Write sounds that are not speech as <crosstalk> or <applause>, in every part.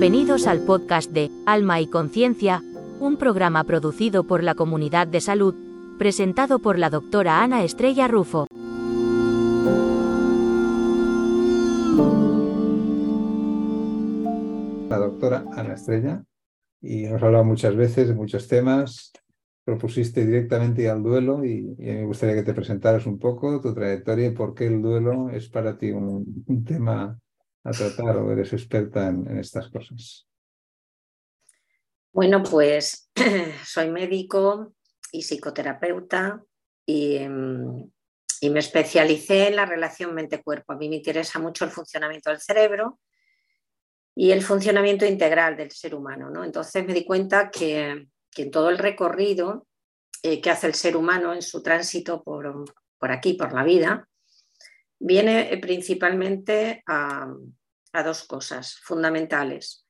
Bienvenidos al podcast de Alma y Conciencia, un programa producido por la Comunidad de Salud, presentado por la doctora Ana Estrella Rufo. La doctora Ana Estrella, y hemos hablado muchas veces de muchos temas. Propusiste directamente al duelo y, me gustaría que te presentaras un poco tu trayectoria y por qué el duelo es para ti un tema a tratar o eres experta en, estas cosas? Bueno, pues <clears throat> soy médico y psicoterapeuta mm, y, me especialicé en la relación mente-cuerpo. A mí me interesa mucho el funcionamiento del cerebro y el funcionamiento integral del ser humano. ¿no? Entonces me di cuenta que, en todo el recorrido eh, que hace el ser humano en su tránsito por, por aquí, por la vida, viene principalmente a, dos cosas fundamentales.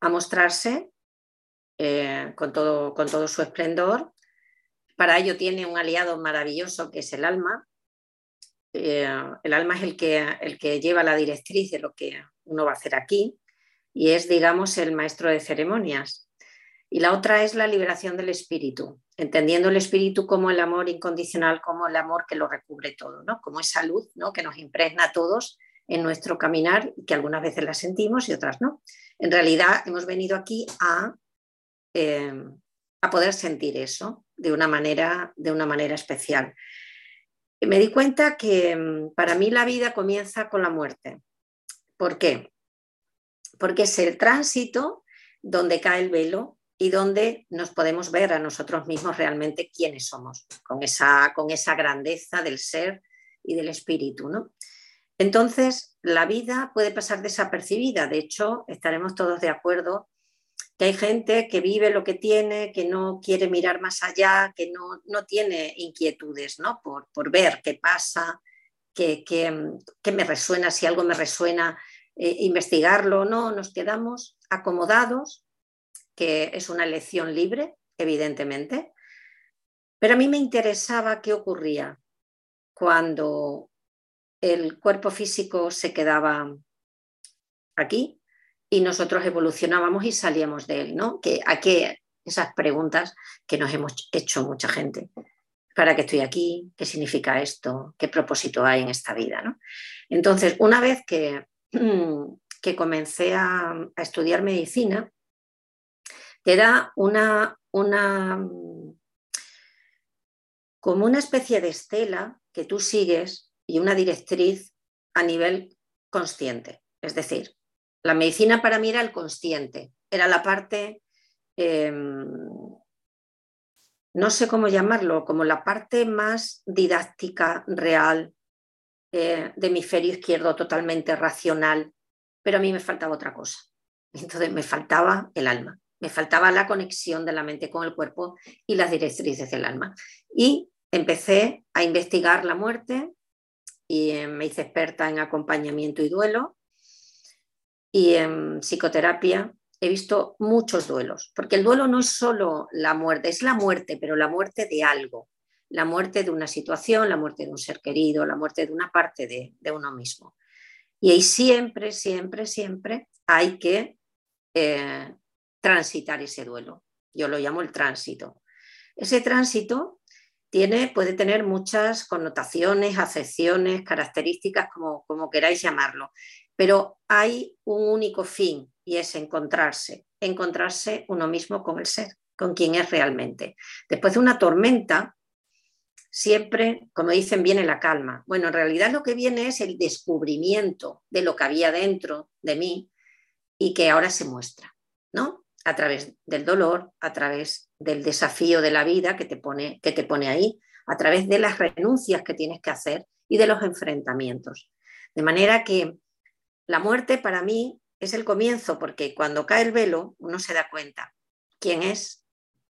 A mostrarse eh, con, todo, con todo su esplendor. Para ello tiene un aliado maravilloso que es el alma. Eh, el alma es el que, el que lleva la directriz de lo que uno va a hacer aquí y es, digamos, el maestro de ceremonias. Y la otra es la liberación del espíritu, entendiendo el espíritu como el amor incondicional, como el amor que lo recubre todo, ¿no? como esa luz ¿no? que nos impregna a todos en nuestro caminar, que algunas veces la sentimos y otras no. En realidad hemos venido aquí a, eh, a poder sentir eso de una, manera, de una manera especial. Me di cuenta que mm, para mí la vida comienza con la muerte. ¿Por qué? Porque es el tránsito donde cae el velo y donde nos podemos ver a nosotros mismos realmente quiénes somos, con esa, con esa grandeza del ser y del espíritu. ¿no? Entonces, la vida puede pasar desapercibida. De hecho, estaremos todos de acuerdo que hay gente que vive lo que tiene, que no quiere mirar más allá, que no, no tiene inquietudes ¿no? Por, por, ver qué pasa, qué, qué, me resuena, si algo me resuena, eh, investigarlo. No, nos quedamos acomodados que es una elección libre, evidentemente, pero a mí me interesaba qué ocurría cuando el cuerpo físico se quedaba aquí y nosotros evolucionábamos y salíamos de él, ¿no? Que, ¿A qué? Esas preguntas que nos hemos hecho mucha gente. ¿Para qué estoy aquí? ¿Qué significa esto? ¿Qué propósito hay en esta vida? Entonces, una vez que, <clears throat> que comencé a estudiar medicina, te da una, una, como una especie de estela que tú sigues y una directriz a nivel consciente. Es decir, la medicina para mí era el consciente, era la parte, em, no sé cómo llamarlo, como la parte más didáctica, real, eh, de hemisferio izquierdo totalmente racional, pero a mí me faltaba otra cosa. Entonces me faltaba el alma. Me faltaba la conexión de la mente con el cuerpo y las directrices del alma. Y empecé a investigar la muerte y me hice experta en acompañamiento y duelo y en psicoterapia. He visto muchos duelos, porque el duelo no es solo la muerte, es la muerte, pero la muerte de algo, la muerte de una situación, la muerte de un ser querido, la muerte de una parte de, uno mismo. Y ahí siempre, siempre, siempre hay que eh, transitar ese duelo. Yo lo llamo el tránsito. Ese tránsito tiene, puede tener muchas connotaciones, acepciones, características, como, como queráis llamarlo, pero hay un único fin y es encontrarse, encontrarse uno mismo con el ser, con quien es realmente. Después de una tormenta, siempre, como dicen, viene la calma. Bueno, en realidad lo que viene es el descubrimiento de lo que había dentro de mí y que ahora se muestra, ¿no? A través del dolor, a través del desafío de la vida que te pone, que te pone ahí, a través de las renuncias que tienes que hacer y de los enfrentamientos. De manera que la muerte para mí es el comienzo, porque cuando cae el velo uno se da cuenta quién es,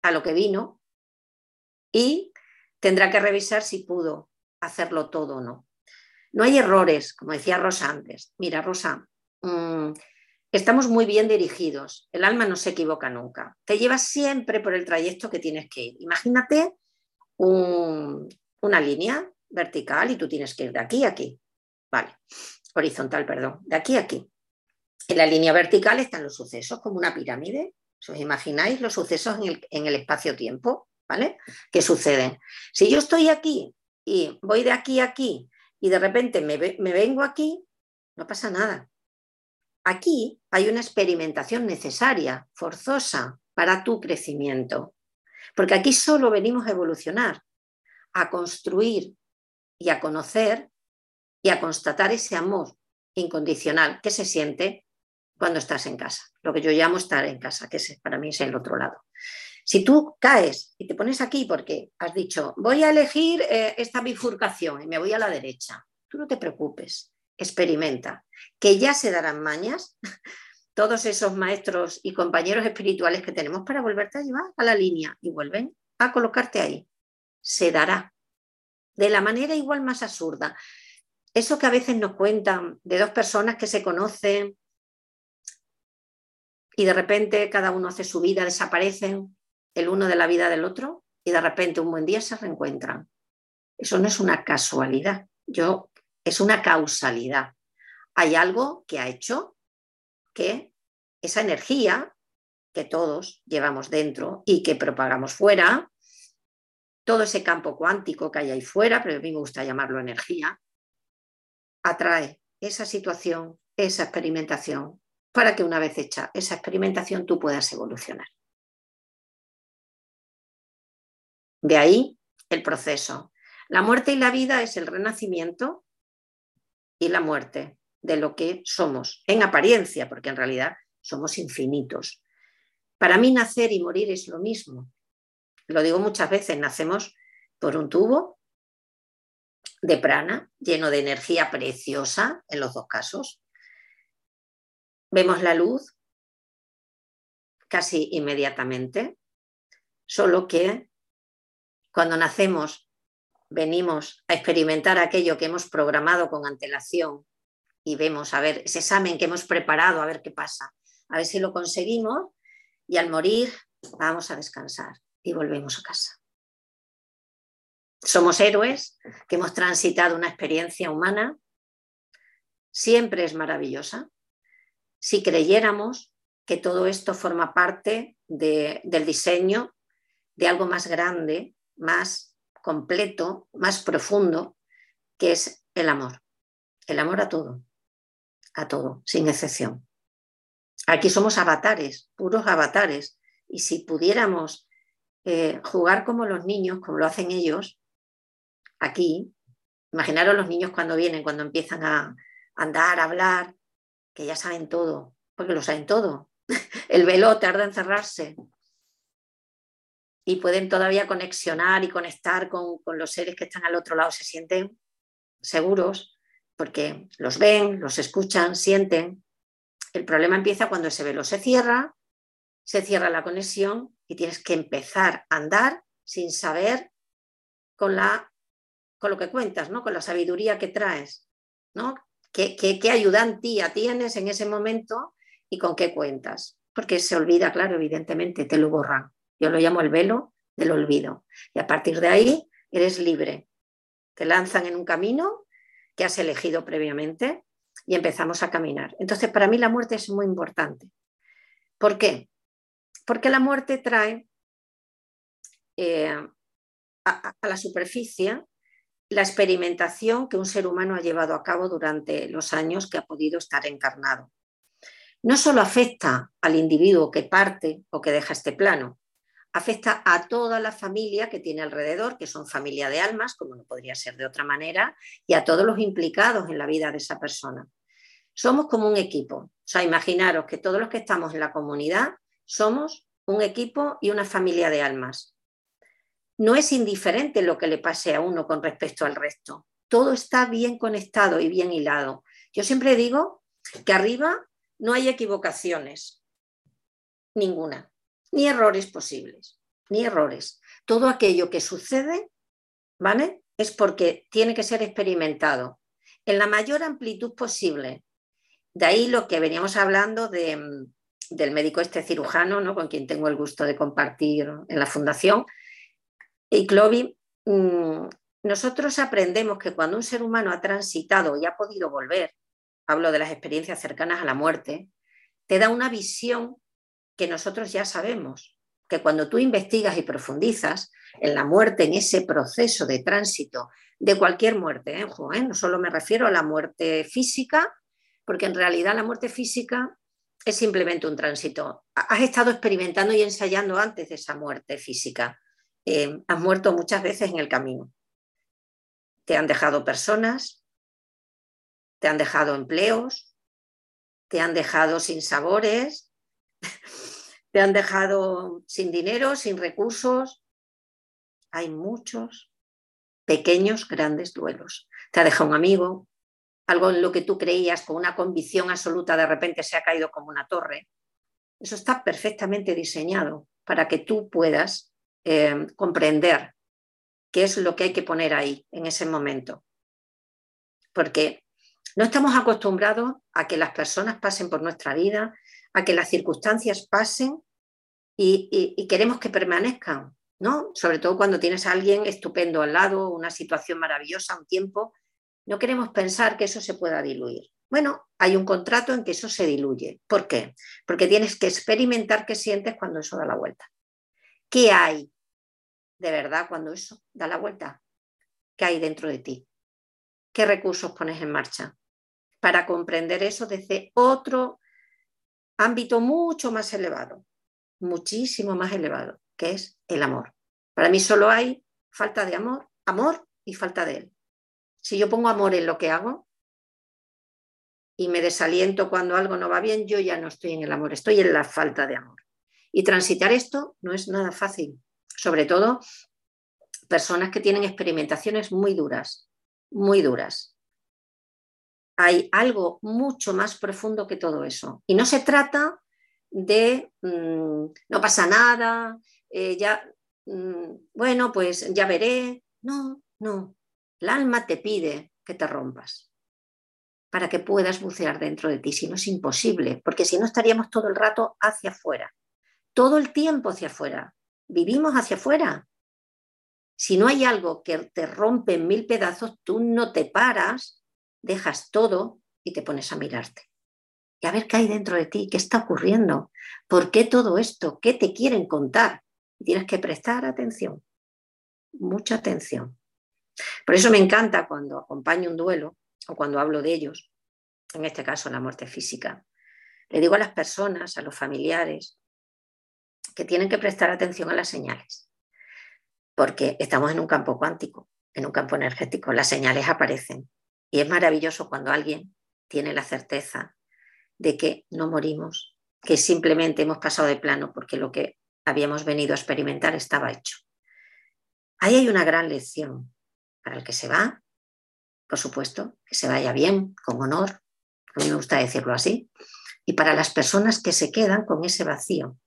a lo que vino y tendrá que revisar si pudo hacerlo todo o no. No hay errores, como decía Rosa antes. Mira, Rosa, mm, estamos muy bien dirigidos. El alma no se equivoca nunca. Te lleva siempre por el trayecto que tienes que ir. Imagínate una línea vertical y tú tienes que ir de aquí a aquí. Vale, horizontal, perdón, de aquí a aquí. En la línea vertical están los sucesos como una pirámide. ¿Os imagináis los sucesos en el, espacio-tiempo? ¿Vale? ¿Qué suceden? Si yo estoy aquí y voy de aquí a aquí y de repente me vengo aquí, no pasa nada. Aquí hay una experimentación necesaria, forzosa, para tu crecimiento. Porque aquí solo venimos a evolucionar, a construir y a conocer y a constatar ese amor incondicional que se siente cuando estás en casa, lo que yo llamo estar en casa, que para mí es el otro lado. Si tú caes y te pones aquí porque has dicho, voy a elegir eh, esta bifurcación y me voy a la derecha, tú no te preocupes, experimenta, que ya se darán mañas <laughs> todos esos maestros y compañeros espirituales que tenemos para volverte a llevar a la línea y vuelven a colocarte ahí. Se dará de la manera igual más absurda. Eso que a veces nos cuentan de dos personas que se conocen y de repente cada uno hace su vida, desaparecen el uno de la vida del otro y de repente un buen día se reencuentran. Eso no es una casualidad, yo es una causalidad. Hay algo que ha hecho que esa energía que todos llevamos dentro y que propagamos fuera, todo ese campo cuántico que hay ahí fuera, pero a mí me gusta llamarlo energía, atrae esa situación, esa experimentación, para que una vez hecha esa experimentación tú puedas evolucionar. De ahí el proceso. La muerte y la vida es el renacimiento y la muerte de lo que somos, en apariencia, porque en realidad somos infinitos. Para mí nacer y morir es lo mismo. Lo digo muchas veces, nacemos por un tubo de prana lleno de energía preciosa en los dos casos. Vemos la luz casi inmediatamente, solo que cuando nacemos venimos a experimentar aquello que hemos programado con antelación y vemos, a ver, ese examen que hemos preparado, a ver qué pasa, a ver si lo conseguimos y al morir vamos a descansar y volvemos a casa. Somos héroes que hemos transitado una experiencia humana, siempre es maravillosa. Si creyéramos que todo esto forma parte del diseño de algo más grande, más completo, más profundo, que es el amor. El amor a todo a todo, sin excepción. Aquí somos avatares, puros avatares, y si pudiéramos eh, jugar como los niños, como lo hacen ellos, aquí, imaginaros los niños cuando vienen, cuando empiezan a andar, a hablar, que ya saben todo, porque lo saben todo. <laughs> El velo tarda en cerrarse. Y pueden todavía conexionar y conectar con, con los seres que están al otro lado, se sienten seguros porque los ven, los escuchan, sienten. El problema empieza cuando ese velo se cierra, se cierra la conexión y tienes que empezar a andar sin saber con, la, con lo que cuentas, ¿no? con la sabiduría que traes. ¿no? ¿Qué, qué, qué ayudantía tienes en ese momento y con qué cuentas? Porque se olvida, claro, evidentemente, te lo borran. Yo lo llamo el velo del olvido. Y a partir de ahí eres libre. Te lanzan en un camino que has elegido previamente y empezamos a caminar. Entonces, para mí la muerte es muy importante. ¿Por qué? Porque la muerte trae eh, a, la superficie la experimentación que un ser humano ha llevado a cabo durante los años que ha podido estar encarnado. No solo afecta al individuo que parte o que deja este plano, afecta a toda la familia que tiene alrededor, que son familia de almas, como no podría ser de otra manera, y a todos los implicados en la vida de esa persona. Somos como un equipo. O sea, imaginaros que todos los que estamos en la comunidad somos un equipo y una familia de almas. No es indiferente lo que le pase a uno con respecto al resto. Todo está bien conectado y bien hilado. Yo siempre digo que arriba no hay equivocaciones, ninguna ni errores posibles, ni errores. Todo aquello que sucede, ¿vale? Es porque tiene que ser experimentado en la mayor amplitud posible. De ahí lo que veníamos hablando de, del médico este cirujano, ¿no? con quien tengo el gusto de compartir en la fundación. Y Clovi, mm, nosotros aprendemos que cuando un ser humano ha transitado y ha podido volver, hablo de las experiencias cercanas a la muerte, te da una visión que nosotros ya sabemos, que cuando tú investigas y profundizas en la muerte, en ese proceso de tránsito de cualquier muerte, ¿eh? ¿eh? no solo me refiero a la muerte física, porque en realidad la muerte física es simplemente un tránsito. Has estado experimentando y ensayando antes de esa muerte física. Eh, has muerto muchas veces en el camino. Te han dejado personas, te han dejado empleos, te han dejado sin sabores, te han dejado sin dinero, sin recursos. Hay muchos pequeños, grandes duelos. Te ha dejado un amigo, algo en lo que tú creías con una convicción absoluta de repente se ha caído como una torre. Eso está perfectamente diseñado para que tú puedas eh, comprender qué es lo que hay que poner ahí en ese momento. Porque no estamos acostumbrados a que las personas pasen por nuestra vida, a que las circunstancias pasen y, queremos que permanezcan, ¿no? Sobre todo cuando tienes a alguien estupendo al lado, una situación maravillosa, un tiempo, no queremos pensar que eso se pueda diluir. Bueno, hay un contrato en que eso se diluye. ¿Por qué? Porque tienes que experimentar qué sientes cuando eso da la vuelta. ¿Qué hay de verdad cuando eso da la vuelta? ¿Qué hay dentro de ti? ¿Qué recursos pones en marcha? Para comprender eso desde otro ámbito mucho más elevado, muchísimo más elevado, que es el amor. Para mí solo hay falta de amor, amor y falta de él. Si yo pongo amor en lo que hago y me desaliento cuando algo no va bien, yo ya no estoy en el amor, estoy en la falta de amor. Y transitar esto no es nada fácil, sobre todo personas que tienen experimentaciones muy duras, muy duras. Hay algo mucho más profundo que todo eso. Y no se trata de mm, no pasa nada, eh, ya, mm, bueno, pues ya veré. No, no. El alma te pide que te rompas para que puedas bucear dentro de ti, si no es imposible, porque si no estaríamos todo el rato hacia afuera, todo el tiempo hacia afuera, vivimos hacia afuera. Si no hay algo que te rompe en mil pedazos, tú no te paras, dejas todo y te pones a mirarte. Y a ver qué hay dentro de ti, qué está ocurriendo, por qué todo esto, qué te quieren contar. tienes que prestar atención, mucha atención. Por eso me encanta cuando acompaño un duelo o cuando hablo de ellos, en este caso la muerte física. Le digo a las personas, a los familiares, que tienen que prestar atención a las señales, porque estamos en un campo cuántico, en un campo energético, las señales aparecen. Y es maravilloso cuando alguien tiene la certeza de que no morimos, que simplemente hemos pasado de plano porque lo que habíamos venido a experimentar estaba hecho. Ahí hay una gran lección para el que se va, por supuesto, que se vaya bien, con honor, a mí me gusta decirlo así, y para las personas que se quedan con ese vacío.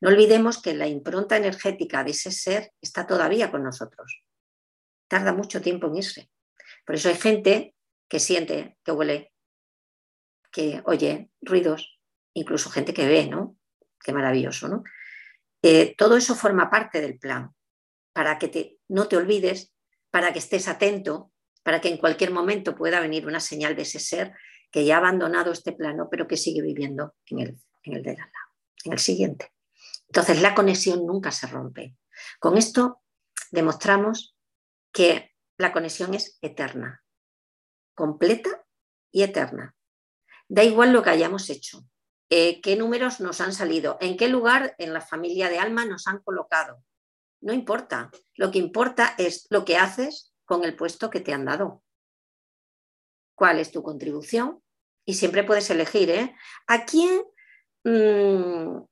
No olvidemos que la impronta energética de ese ser está todavía con nosotros. Tarda mucho tiempo en irse. Por eso hay gente que siente, que huele, que oye ruidos, incluso gente que ve, ¿no? Qué maravilloso, ¿no? Eh, todo eso forma parte del plan, para que no te olvides para que estés atento, para que en cualquier momento pueda venir una señal de ese ser que ya ha abandonado este plano, pero que sigue viviendo en el, en el de la en el siguiente. Entonces la conexión nunca se rompe. Con esto demostramos que la conexión es eterna, completa y eterna. Da igual lo que hayamos hecho, eh, qué números nos han salido, en qué lugar en la familia de alma nos han colocado, no importa. Lo que importa es lo que haces con el puesto que te han dado. ¿Cuál es tu contribución? Y siempre puedes elegir, ¿eh? ¿A quién mm,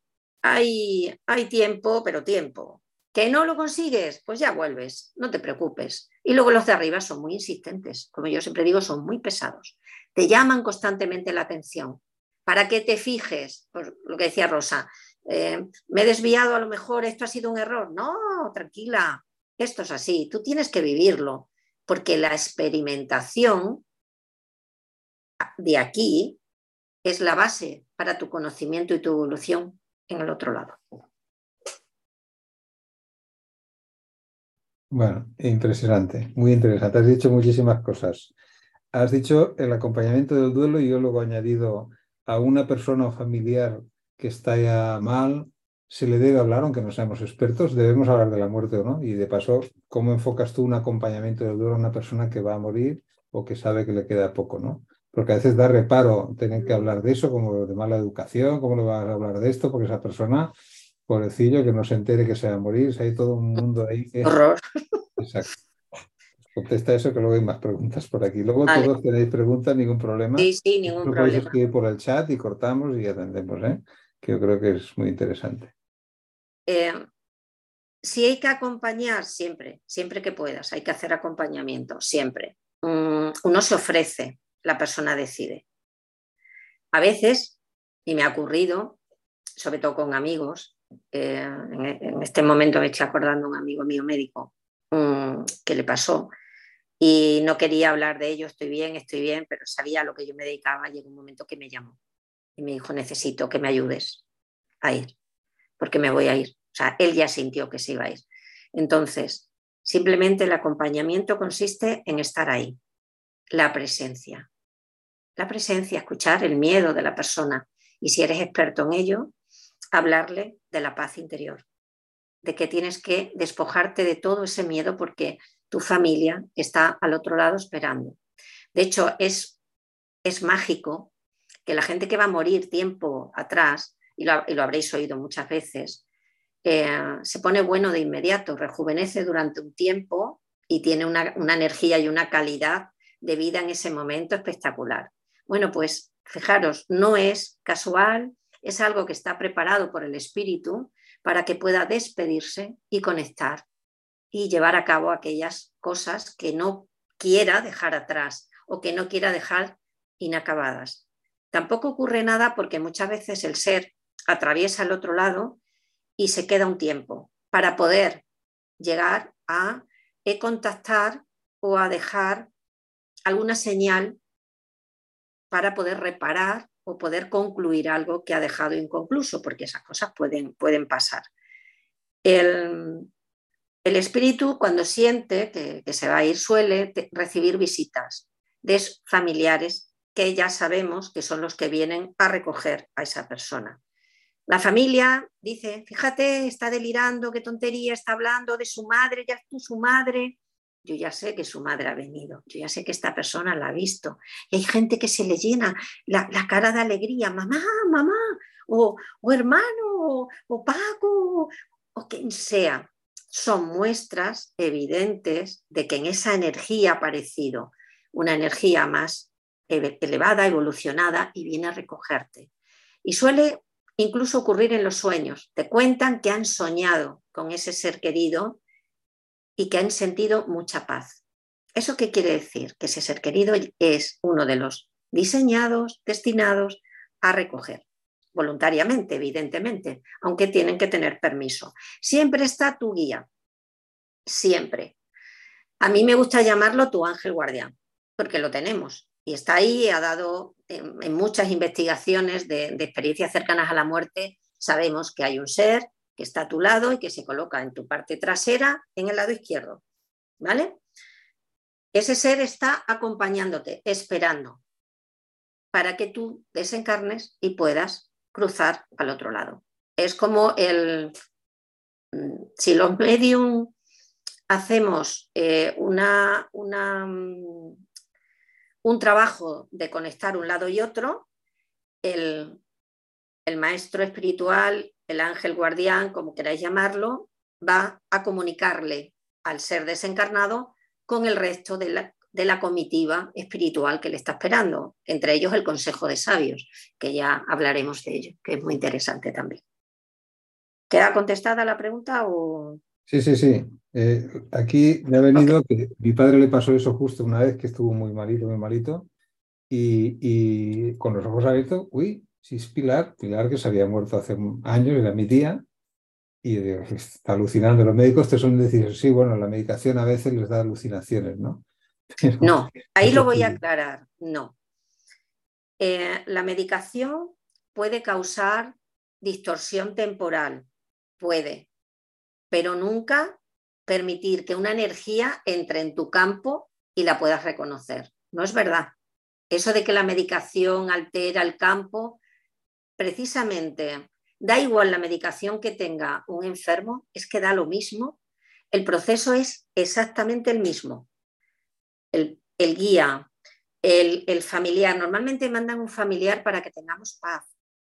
hay, hay tiempo, pero tiempo? ¿Que no lo consigues? Pues ya vuelves, no te preocupes. Y luego los de arriba son muy insistentes, como yo siempre digo, son muy pesados. Te llaman constantemente la atención para que te fijes, por lo que decía Rosa, eh, me he desviado, a lo mejor esto ha sido un error. No, tranquila, esto es así, tú tienes que vivirlo, porque la experimentación de aquí es la base para tu conocimiento y tu evolución en el otro lado. Bueno, impresionante, muy interesante. Has dicho muchísimas cosas. Has dicho el acompañamiento del duelo y yo luego he añadido a una persona o familiar que está ya mal, se le debe hablar, aunque no seamos expertos, debemos hablar de la muerte o no. Y de paso, ¿cómo enfocas tú un acompañamiento de duelo a una persona que va a morir o que sabe que le queda poco, ¿no? Porque a veces da reparo tener que hablar de eso, como de mala educación, cómo le vas a hablar de esto, porque esa persona, pobrecillo, que no se entere que se va a morir, hay todo un mundo ahí que... Horror. Exacto. Contesta eso, que luego hay más preguntas por aquí. Luego todos tenéis preguntas, ningún problema. Sí, sí, ningún Lo problema. podéis escribir por el chat y cortamos y atendemos, ¿eh? que yo creo que es muy interesante. Eh, si hay que acompañar, siempre, siempre que puedas, hay que hacer acompañamiento, siempre. Mm, uno se ofrece, la persona decide. A veces, y me ha ocurrido, sobre todo con amigos, eh, en, en, este momento me estoy acordando un amigo mío médico um, que le pasó y no quería hablar de ello, estoy bien, estoy bien, pero sabía lo que yo me dedicaba, llegó un momento que me llamó y me dijo, necesito que me ayudes a ir, porque me voy a ir. O sea, él ya sintió que se iba a ir. Entonces, simplemente el acompañamiento consiste en estar ahí, la presencia. La presencia, escuchar el miedo de la persona y si eres experto en ello, hablarle de la paz interior, de que tienes que despojarte de todo ese miedo porque tu familia está al otro lado esperando. De hecho, es, es mágico que la gente que va a morir tiempo atrás, y lo, habréis oído muchas veces, eh, se pone bueno de inmediato, rejuvenece durante un tiempo y tiene una energía y una calidad de vida en ese momento espectacular. Bueno, pues fijaros, no es casual, es algo que está preparado por el espíritu para que pueda despedirse y conectar y llevar a cabo aquellas cosas que no quiera dejar atrás o que no quiera dejar inacabadas. Tampoco ocurre nada porque muchas veces el ser atraviesa el otro lado y se queda un tiempo para poder llegar a contactar o a dejar alguna señal para poder reparar o poder concluir algo que ha dejado inconcluso, porque esas cosas pueden, pueden pasar. El, el, espíritu, cuando siente que, que, se va a ir, suele recibir visitas de familiares que ya sabemos que son los que vienen a recoger a esa persona. La familia dice, fíjate, está delirando, qué tontería, está hablando de su madre, ya es su madre. Yo ya sé que su madre ha venido, yo ya sé que esta persona la ha visto. Y hay gente que se le llena la, la cara de alegría, mamá, mamá, o, o hermano, o, o Paco, o quien sea. Son muestras evidentes de que en esa energía ha aparecido una energía más elevada, evolucionada, y viene a recogerte. Y suele incluso ocurrir en los sueños. Te cuentan que han soñado con ese ser querido y que han sentido mucha paz. ¿Eso qué quiere decir? Que ese ser querido es uno de los diseñados, destinados a recoger, voluntariamente, evidentemente, aunque tienen que tener permiso. Siempre está tu guía, siempre. A mí me gusta llamarlo tu ángel guardián, porque lo tenemos. Y está ahí, ha dado en, muchas investigaciones de experiencias cercanas a la muerte, sabemos que hay un ser está a tu lado y que se coloca en tu parte trasera, en el lado izquierdo. ¿Vale? Ese ser está acompañándote, esperando, para que tú desencarnes y puedas cruzar al otro lado. Es como el, si los medium hacemos eh, una, una, un trabajo de conectar un lado y otro, el, el maestro espiritual, el ángel guardián, como queráis llamarlo, va a comunicarle al ser desencarnado con el resto de la, de la, comitiva espiritual que le está esperando, entre ellos el Consejo de Sabios, que ya hablaremos de ello, que es muy interesante también. ¿Queda contestada la pregunta o...? Sí, sí, sí. Eh, aquí me ha venido okay. que mi padre le pasó eso justo una vez que estuvo muy malito, muy malito, y, y con los ojos abiertos, uy, si es Pilar, Pilar que se había muerto hace años, era mi tía, y digo, está alucinando. Los médicos te suelen decir, sí, bueno, la medicación a veces les da alucinaciones, ¿no? <laughs> Pero, no, ahí lo voy a aclarar, no. Eh, la medicación puede causar distorsión temporal, puede, pero nunca permitir que una energía entre en tu campo y la puedas reconocer. No es verdad. eso de que la medicación altera el campo, precisamente da igual la medicación que tenga un enfermo, es que da lo mismo. El proceso es exactamente el mismo. El, guía, el, familiar, normalmente mandan un familiar para que tengamos paz,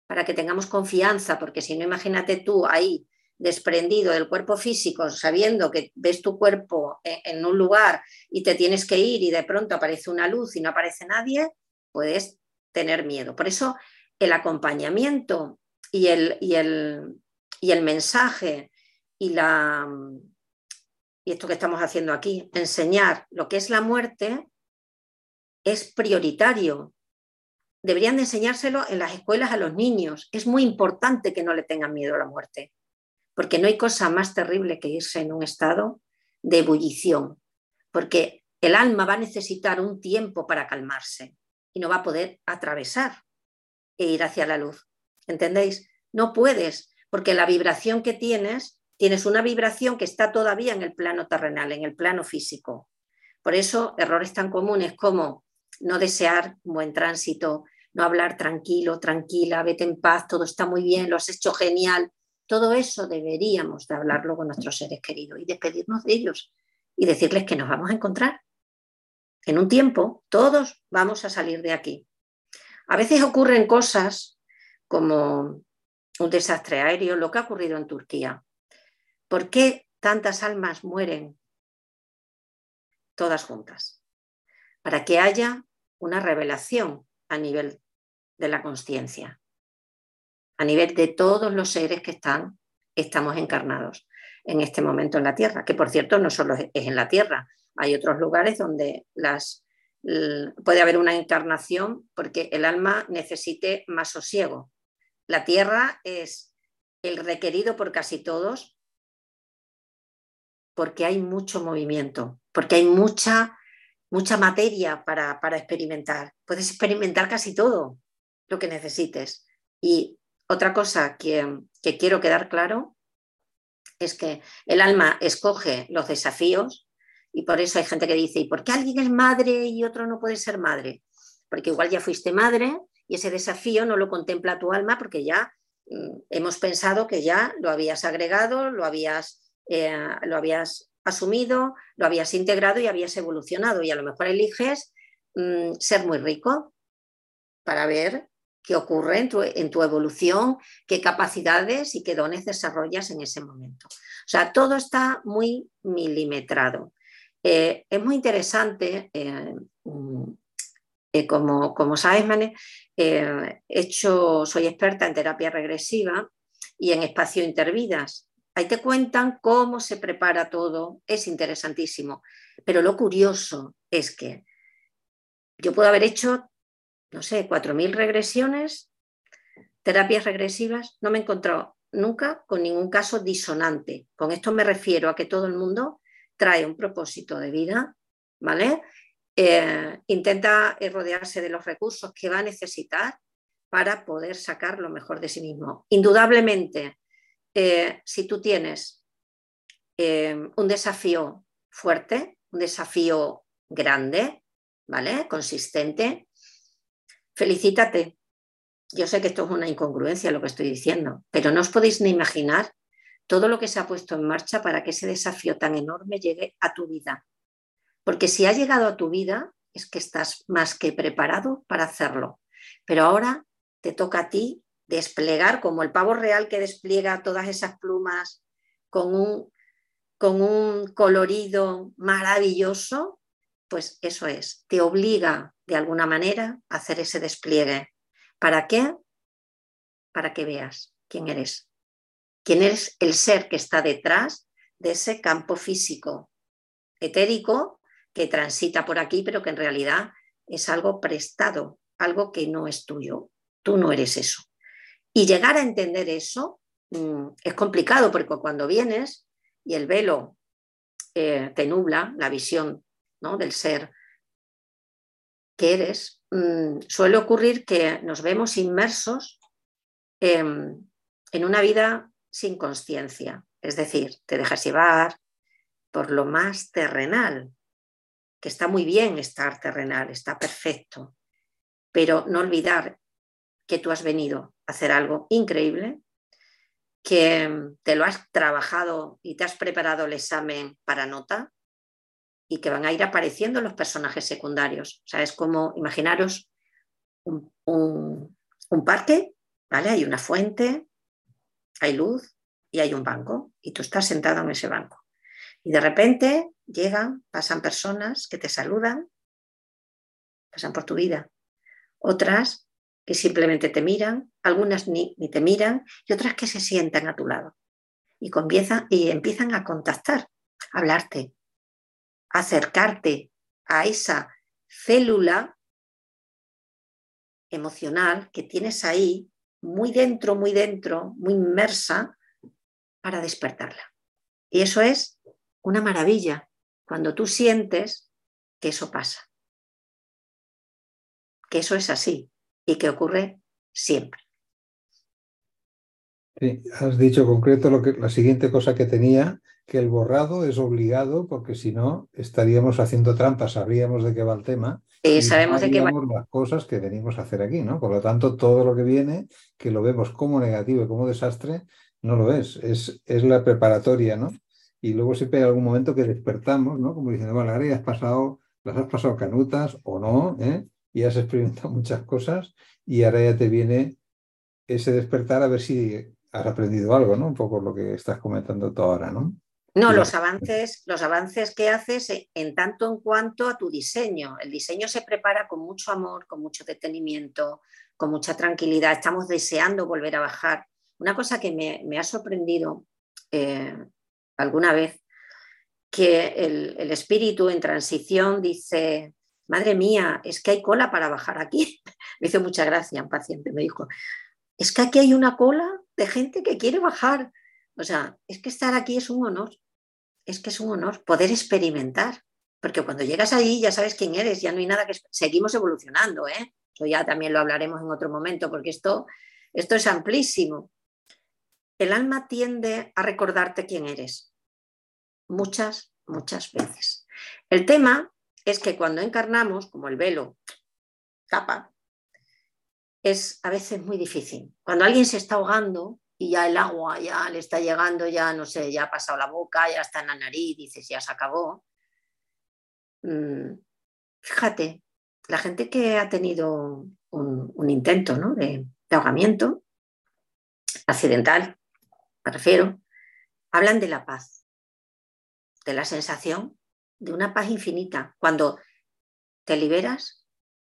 para que tengamos confianza, porque si no, imagínate tú ahí desprendido del cuerpo físico, sabiendo que ves tu cuerpo en un lugar y te tienes que ir y de pronto aparece una luz y no aparece nadie, puedes tener miedo. Por eso el acompañamiento y el, y el, y el mensaje y, la, y esto que estamos haciendo aquí, enseñar lo que es la muerte, es prioritario. Deberían de enseñárselo en las escuelas a los niños. Es muy importante que no le tengan miedo a la muerte porque no hay cosa más terrible que irse en un estado de ebullición, porque el alma va a necesitar un tiempo para calmarse y no va a poder atravesar e ir hacia la luz. ¿Entendéis? No puedes, porque la vibración que tienes, tienes una vibración que está todavía en el plano terrenal, en el plano físico. Por eso, errores tan comunes como no desear un buen tránsito, no hablar tranquilo, tranquila, vete en paz, todo está muy bien, lo has hecho genial, todo eso deberíamos de hablarlo con nuestros seres queridos y despedirnos de ellos y decirles que nos vamos a encontrar. En un tiempo todos vamos a salir de aquí. A veces ocurren cosas como un desastre aéreo, lo que ha ocurrido en Turquía. ¿Por qué tantas almas mueren todas juntas? Para que haya una revelación a nivel de la conciencia a nivel de todos los seres que están, estamos encarnados en este momento en la Tierra, que por cierto no solo es en la Tierra, hay otros lugares donde las, puede haber una encarnación porque el alma necesite más sosiego. La Tierra es el requerido por casi todos porque hay mucho movimiento, porque hay mucha, mucha materia para, para experimentar. Puedes experimentar casi todo lo que necesites. Y otra cosa que, quiero quedar claro es que el alma escoge los desafíos y por eso hay gente que dice, ¿y por qué alguien es madre y otro no puede ser madre? Porque igual ya fuiste madre y ese desafío no lo contempla tu alma porque ya mm, hemos pensado que ya lo habías agregado, lo habías, eh, lo habías asumido, lo habías integrado y habías evolucionado y a lo mejor eliges mm, ser muy rico para ver qué ocurre en tu, evolución, qué capacidades y qué dones desarrollas en ese momento. O sea, todo está muy milimetrado. Eh, es muy interesante, eh, mm, eh, como, sabes, Mane, hecho, soy experta en terapia regresiva y en espacio intervidas. Ahí te cuentan cómo se prepara todo, es interesantísimo. Pero lo curioso es que yo puedo haber hecho no sé, 4.000 regresiones, terapias regresivas, no me he encontrado nunca con ningún caso disonante. Con esto me refiero a que todo el mundo trae un propósito de vida, ¿vale? Eh, intenta rodearse de los recursos que va a necesitar para poder sacar lo mejor de sí mismo. Indudablemente, eh, si tú tienes eh, un desafío fuerte, un desafío grande, ¿vale? Consistente, felicítate. Yo sé que esto es una incongruencia lo que estoy diciendo, pero no os podéis ni imaginar todo lo que se ha puesto en marcha para que ese desafío tan enorme llegue a tu vida. Porque si ha llegado a tu vida, es que estás más que preparado para hacerlo. Pero ahora te toca a ti desplegar como el pavo real que despliega todas esas plumas con un, con un colorido maravilloso, pues eso es, te obliga de alguna manera a hacer ese despliegue. ¿Para qué? Para que veas quién eres. Quién eres el ser que está detrás de ese campo físico etérico que transita por aquí, pero que en realidad es algo prestado, algo que no es tuyo. Tú no eres eso. Y llegar a entender eso mm, es complicado porque cuando vienes y el velo eh, te nubla la visión del ser que eres, mm, suele ocurrir que nos vemos inmersos en, una vida sin conciencia. Es decir, te dejas llevar por lo más terrenal, que está muy bien estar terrenal, está perfecto, pero no olvidar que tú has venido a hacer algo increíble, que te lo has trabajado y te has preparado el examen para nota y que van a ir apareciendo los personajes secundarios. O sea, es como, imaginaros un, parque, ¿vale? Hay una fuente, hay luz y hay un banco y tú estás sentado en ese banco. Y de repente llegan, pasan personas que te saludan, pasan por tu vida. Otras que simplemente te miran, algunas ni, te miran y otras que se sientan a tu lado. Y, comienzan, y empiezan a contactar, a hablarte, a acercarte a esa célula emocional que tienes ahí, muy dentro, muy dentro, muy inmersa, para despertarla. Y eso es una maravilla, cuando tú sientes que eso pasa, que eso es así y que ocurre siempre. Sí, has dicho concreto lo que, la siguiente cosa que tenía, que el borrado es obligado porque si no estaríamos haciendo trampas, sabríamos de qué va el tema. Y sabemos de qué va. las cosas que venimos a hacer aquí, ¿no? Por lo tanto, todo lo que viene, que lo vemos como negativo y como desastre, no lo es, es, es la preparatoria, ¿no? Y luego siempre hay algún momento que despertamos, ¿no? Como diciendo, bueno, ahora ya has pasado, las has pasado canutas o no, ¿eh? Y has experimentado <laughs> muchas cosas y ahora ya te viene ese despertar a ver si has aprendido algo, ¿no? Un poco lo que estás comentando tú ahora, ¿no? No, los avances, los avances que haces en tanto en cuanto a tu diseño. El diseño se prepara con mucho amor, con mucho detenimiento, con mucha tranquilidad. Estamos deseando volver a bajar. Una cosa que me, ha sorprendido eh, alguna vez, que el, el, espíritu en transición dice, madre mía, es que hay cola para bajar aquí. <laughs> me hizo mucha gracia un paciente, me dijo, es que aquí hay una cola de gente que quiere bajar. O sea, es que estar aquí es un honor es que es un honor poder experimentar, porque cuando llegas ahí ya sabes quién eres, ya no hay nada que... Seguimos evolucionando, ¿eh? Eso ya también lo hablaremos en otro momento, porque esto, esto es amplísimo. El alma tiende a recordarte quién eres, muchas, muchas veces. El tema es que cuando encarnamos, como el velo tapa, es a veces muy difícil. Cuando alguien se está ahogando, y ya el agua ya le está llegando, ya no sé, ya ha pasado la boca, ya está en la nariz, dices, ya se acabó. Mm, fíjate, la gente que ha tenido un, intento de, de ahogamiento, accidental, me refiero, hablan de la paz, de la sensación de una paz infinita. Cuando te liberas,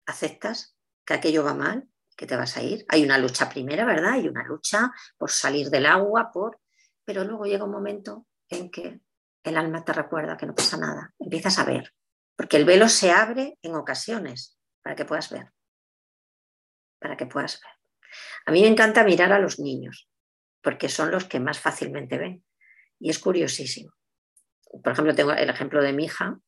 aceptas que aquello va mal, que te vas a ir. Hay una lucha primera, ¿verdad? Hay una lucha por salir del agua, por... Pero luego llega un momento en que el alma te recuerda que no pasa nada. Empiezas a ver, porque el velo se abre en ocasiones para que puedas ver. Para que puedas ver. A mí me encanta mirar a los niños, porque son los que más fácilmente ven. Y es curiosísimo. Por ejemplo, tengo el ejemplo de mi hija,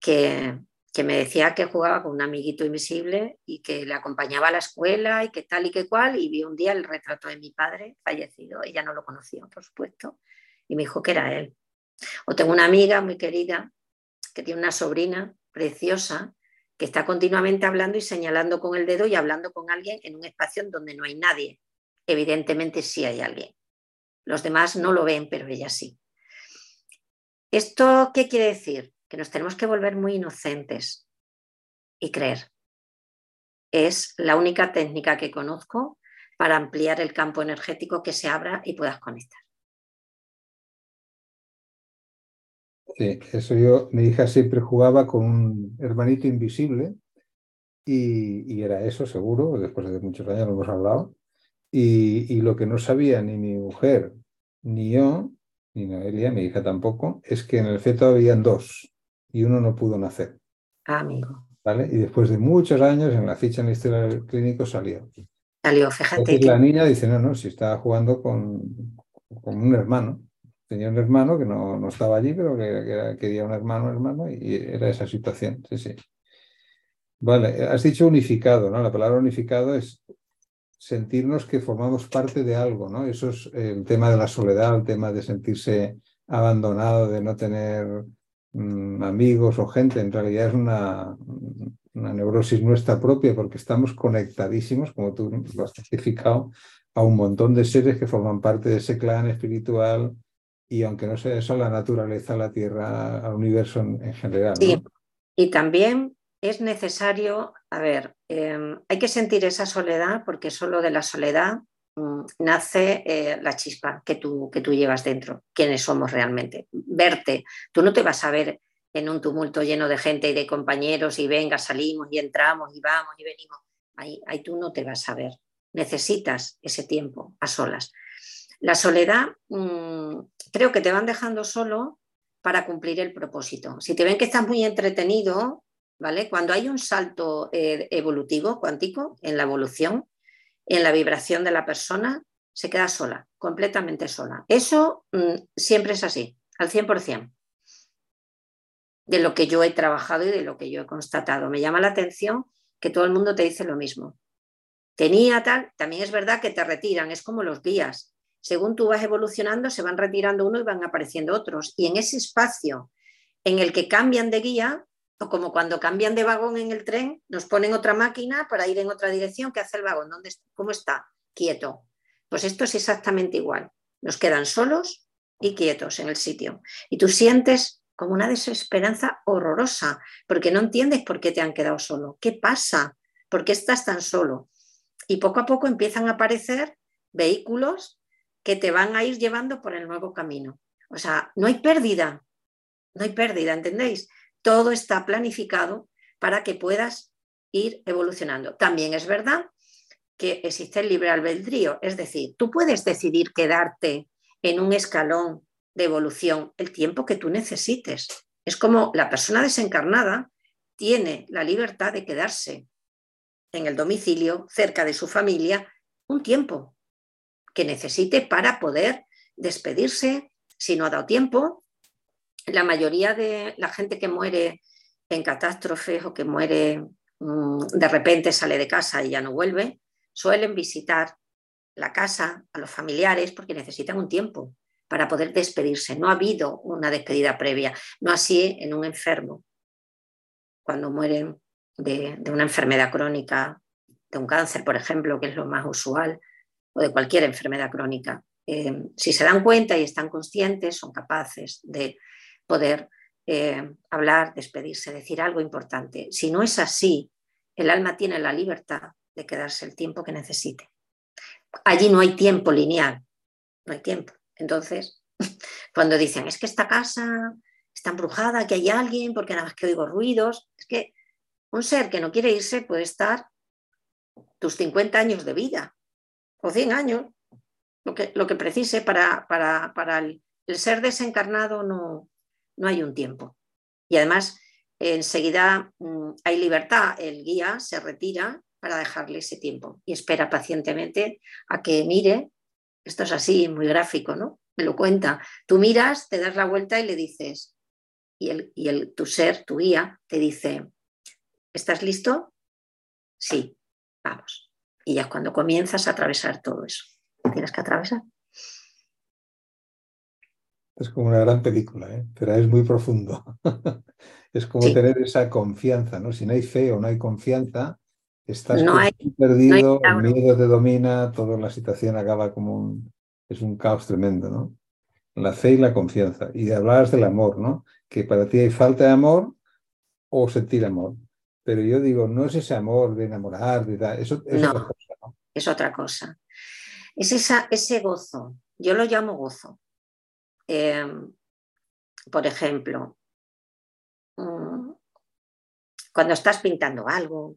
que que me decía que jugaba con un amiguito invisible y que le acompañaba a la escuela y que tal y que cual, y vi un día el retrato de mi padre fallecido, ella no lo conocía, por supuesto, y me dijo que era él. O tengo una amiga muy querida que tiene una sobrina preciosa que está continuamente hablando y señalando con el dedo y hablando con alguien en un espacio donde no hay nadie. Evidentemente sí hay alguien. Los demás no lo ven, pero ella sí. ¿Esto qué quiere decir? Que nos tenemos que volver muy inocentes y creer. Es la única técnica que conozco para ampliar el campo energético que se abra y puedas conectar. Sí, eso yo, mi hija siempre jugaba con un hermanito invisible y, era eso seguro, después de muchos años lo hemos hablado, y, y, lo que no sabía ni mi mujer ni yo, ni Noelia, mi hija tampoco, es que en el feto habían dos y uno no pudo nacer. Amigo. ¿Vale? Y después de muchos años en la ficha en la historia del clínico salió. Salió, fíjate. la niña dice, no, no, si estaba jugando con, con un hermano. Tenía un hermano que no, no estaba allí, pero que, quería un hermano, hermano, y era esa situación. Sí, sí. Vale, has dicho unificado, ¿no? La palabra unificado es sentirnos que formamos parte de algo, ¿no? Eso es el tema de la soledad, el tema de sentirse abandonado, de no tener amigos o gente, en realidad es una, una neurosis nuestra propia, porque estamos conectadísimos, como tú lo has certificado, a un montón de seres que forman parte de ese clan espiritual y aunque no sea eso, la naturaleza, la tierra, al universo en, general. Y también es necesario, a ver, em, hay que sentir esa soledad porque solo de la soledad mm, nace eh, la chispa que tú, que tú llevas dentro, quiénes somos realmente. Verte, tú no te vas a ver en un tumulto lleno de gente y de compañeros y venga, salimos y entramos y vamos y venimos. Ahí, ahí tú no te vas a ver. Necesitas ese tiempo a solas. La soledad mm, creo que te van dejando solo para cumplir el propósito. Si te ven que estás muy entretenido, ¿vale? Cuando hay un salto eh, evolutivo, cuántico, en la evolución, en la vibración de la persona, se queda sola, completamente sola. Eso mm, siempre es así, al 100% de lo que yo he trabajado y de lo que yo he constatado. Me llama la atención que todo el mundo te dice lo mismo. Tenía tal, también es verdad que te retiran, es como los guías. Según tú vas evolucionando, se van retirando uno y van apareciendo otros. Y en ese espacio en el que cambian de guía, o como cuando cambian de vagón en el tren, nos ponen otra máquina para ir en otra dirección, ¿qué hace el vagón? ¿Dónde ¿Cómo está? Quieto. Pues esto es exactamente igual. Nos quedan solos y quietos en el sitio. Y tú sientes como una desesperanza horrorosa, porque no entiendes por qué te han quedado solo. ¿Qué pasa? ¿Por qué estás tan solo? Y poco a poco empiezan a aparecer vehículos que te van a ir llevando por el nuevo camino. O sea, no hay pérdida, no hay pérdida, ¿entendéis? Todo está planificado para que puedas ir evolucionando. También es verdad que existe el libre albedrío, es decir, tú puedes decidir quedarte en un escalón de evolución el tiempo que tú necesites. Es como la persona desencarnada tiene la libertad de quedarse en el domicilio, cerca de su familia, un tiempo que necesite para poder despedirse, si no ha dado tiempo. La mayoría de la gente que muere en catástrofes o que muere mm, de repente sale de casa y ya no vuelve, suelen visitar la casa a los familiares porque necesitan un tiempo para poder despedirse. No ha habido una despedida previa, no así en un enfermo, cuando mueren de, una enfermedad crónica, de un cáncer, por ejemplo, que es lo más usual, o de cualquier enfermedad crónica. Eh, si se dan cuenta y están conscientes, son capaces de poder eh, hablar, despedirse, decir algo importante. Si no es así, el alma tiene la libertad de quedarse el tiempo que necesite. Allí no hay tiempo lineal, no hay tiempo. Entonces, <laughs> cuando dicen, es que esta casa está embrujada, que hay alguien, porque nada más que oigo ruidos, es que un ser que no quiere irse puede estar tus 50 años de vida o 100 años, lo que, lo que precise para, para, el, ser desencarnado no, no hay un tiempo. Y además, enseguida mm, hay libertad, el guía se retira para dejarle ese tiempo y espera pacientemente a que mire esto es así, muy gráfico, ¿no? Me lo cuenta. Tú miras, te das la vuelta y le dices, y, el, y el, tu ser, tu guía, te dice, ¿estás listo? Sí, vamos. Y ya es cuando comienzas a atravesar todo eso. Tienes que atravesar. Es como una gran película, ¿eh? pero es muy profundo. <laughs> es como tener esa confianza, ¿no? Si no hay fe o no hay confianza, Estás perdido, el miedo te domina, toda la situación acaba como un, es un caos tremendo, ¿no? La fe y la confianza. Y hablabas del amor, ¿no? Que para ti hay falta de amor o sentir amor. Pero yo digo, no es ese amor de enamorar, de eso es otra cosa. ¿no? Es otra cosa. Es esa, ese gozo. Yo lo llamo gozo. Em, por ejemplo, mm, cuando estás pintando algo,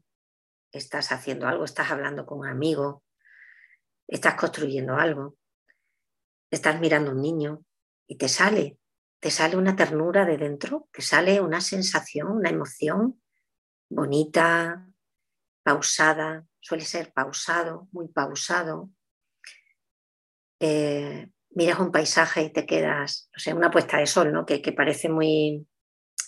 estás haciendo algo, estás hablando con un amigo, estás construyendo algo, estás mirando a un niño y te sale, te sale una ternura de dentro, te sale una sensación, una emoción bonita, pausada, suele ser pausado, muy pausado. Eh, miras un paisaje y te quedas, o sea, una puesta de sol, ¿no? que parece muy,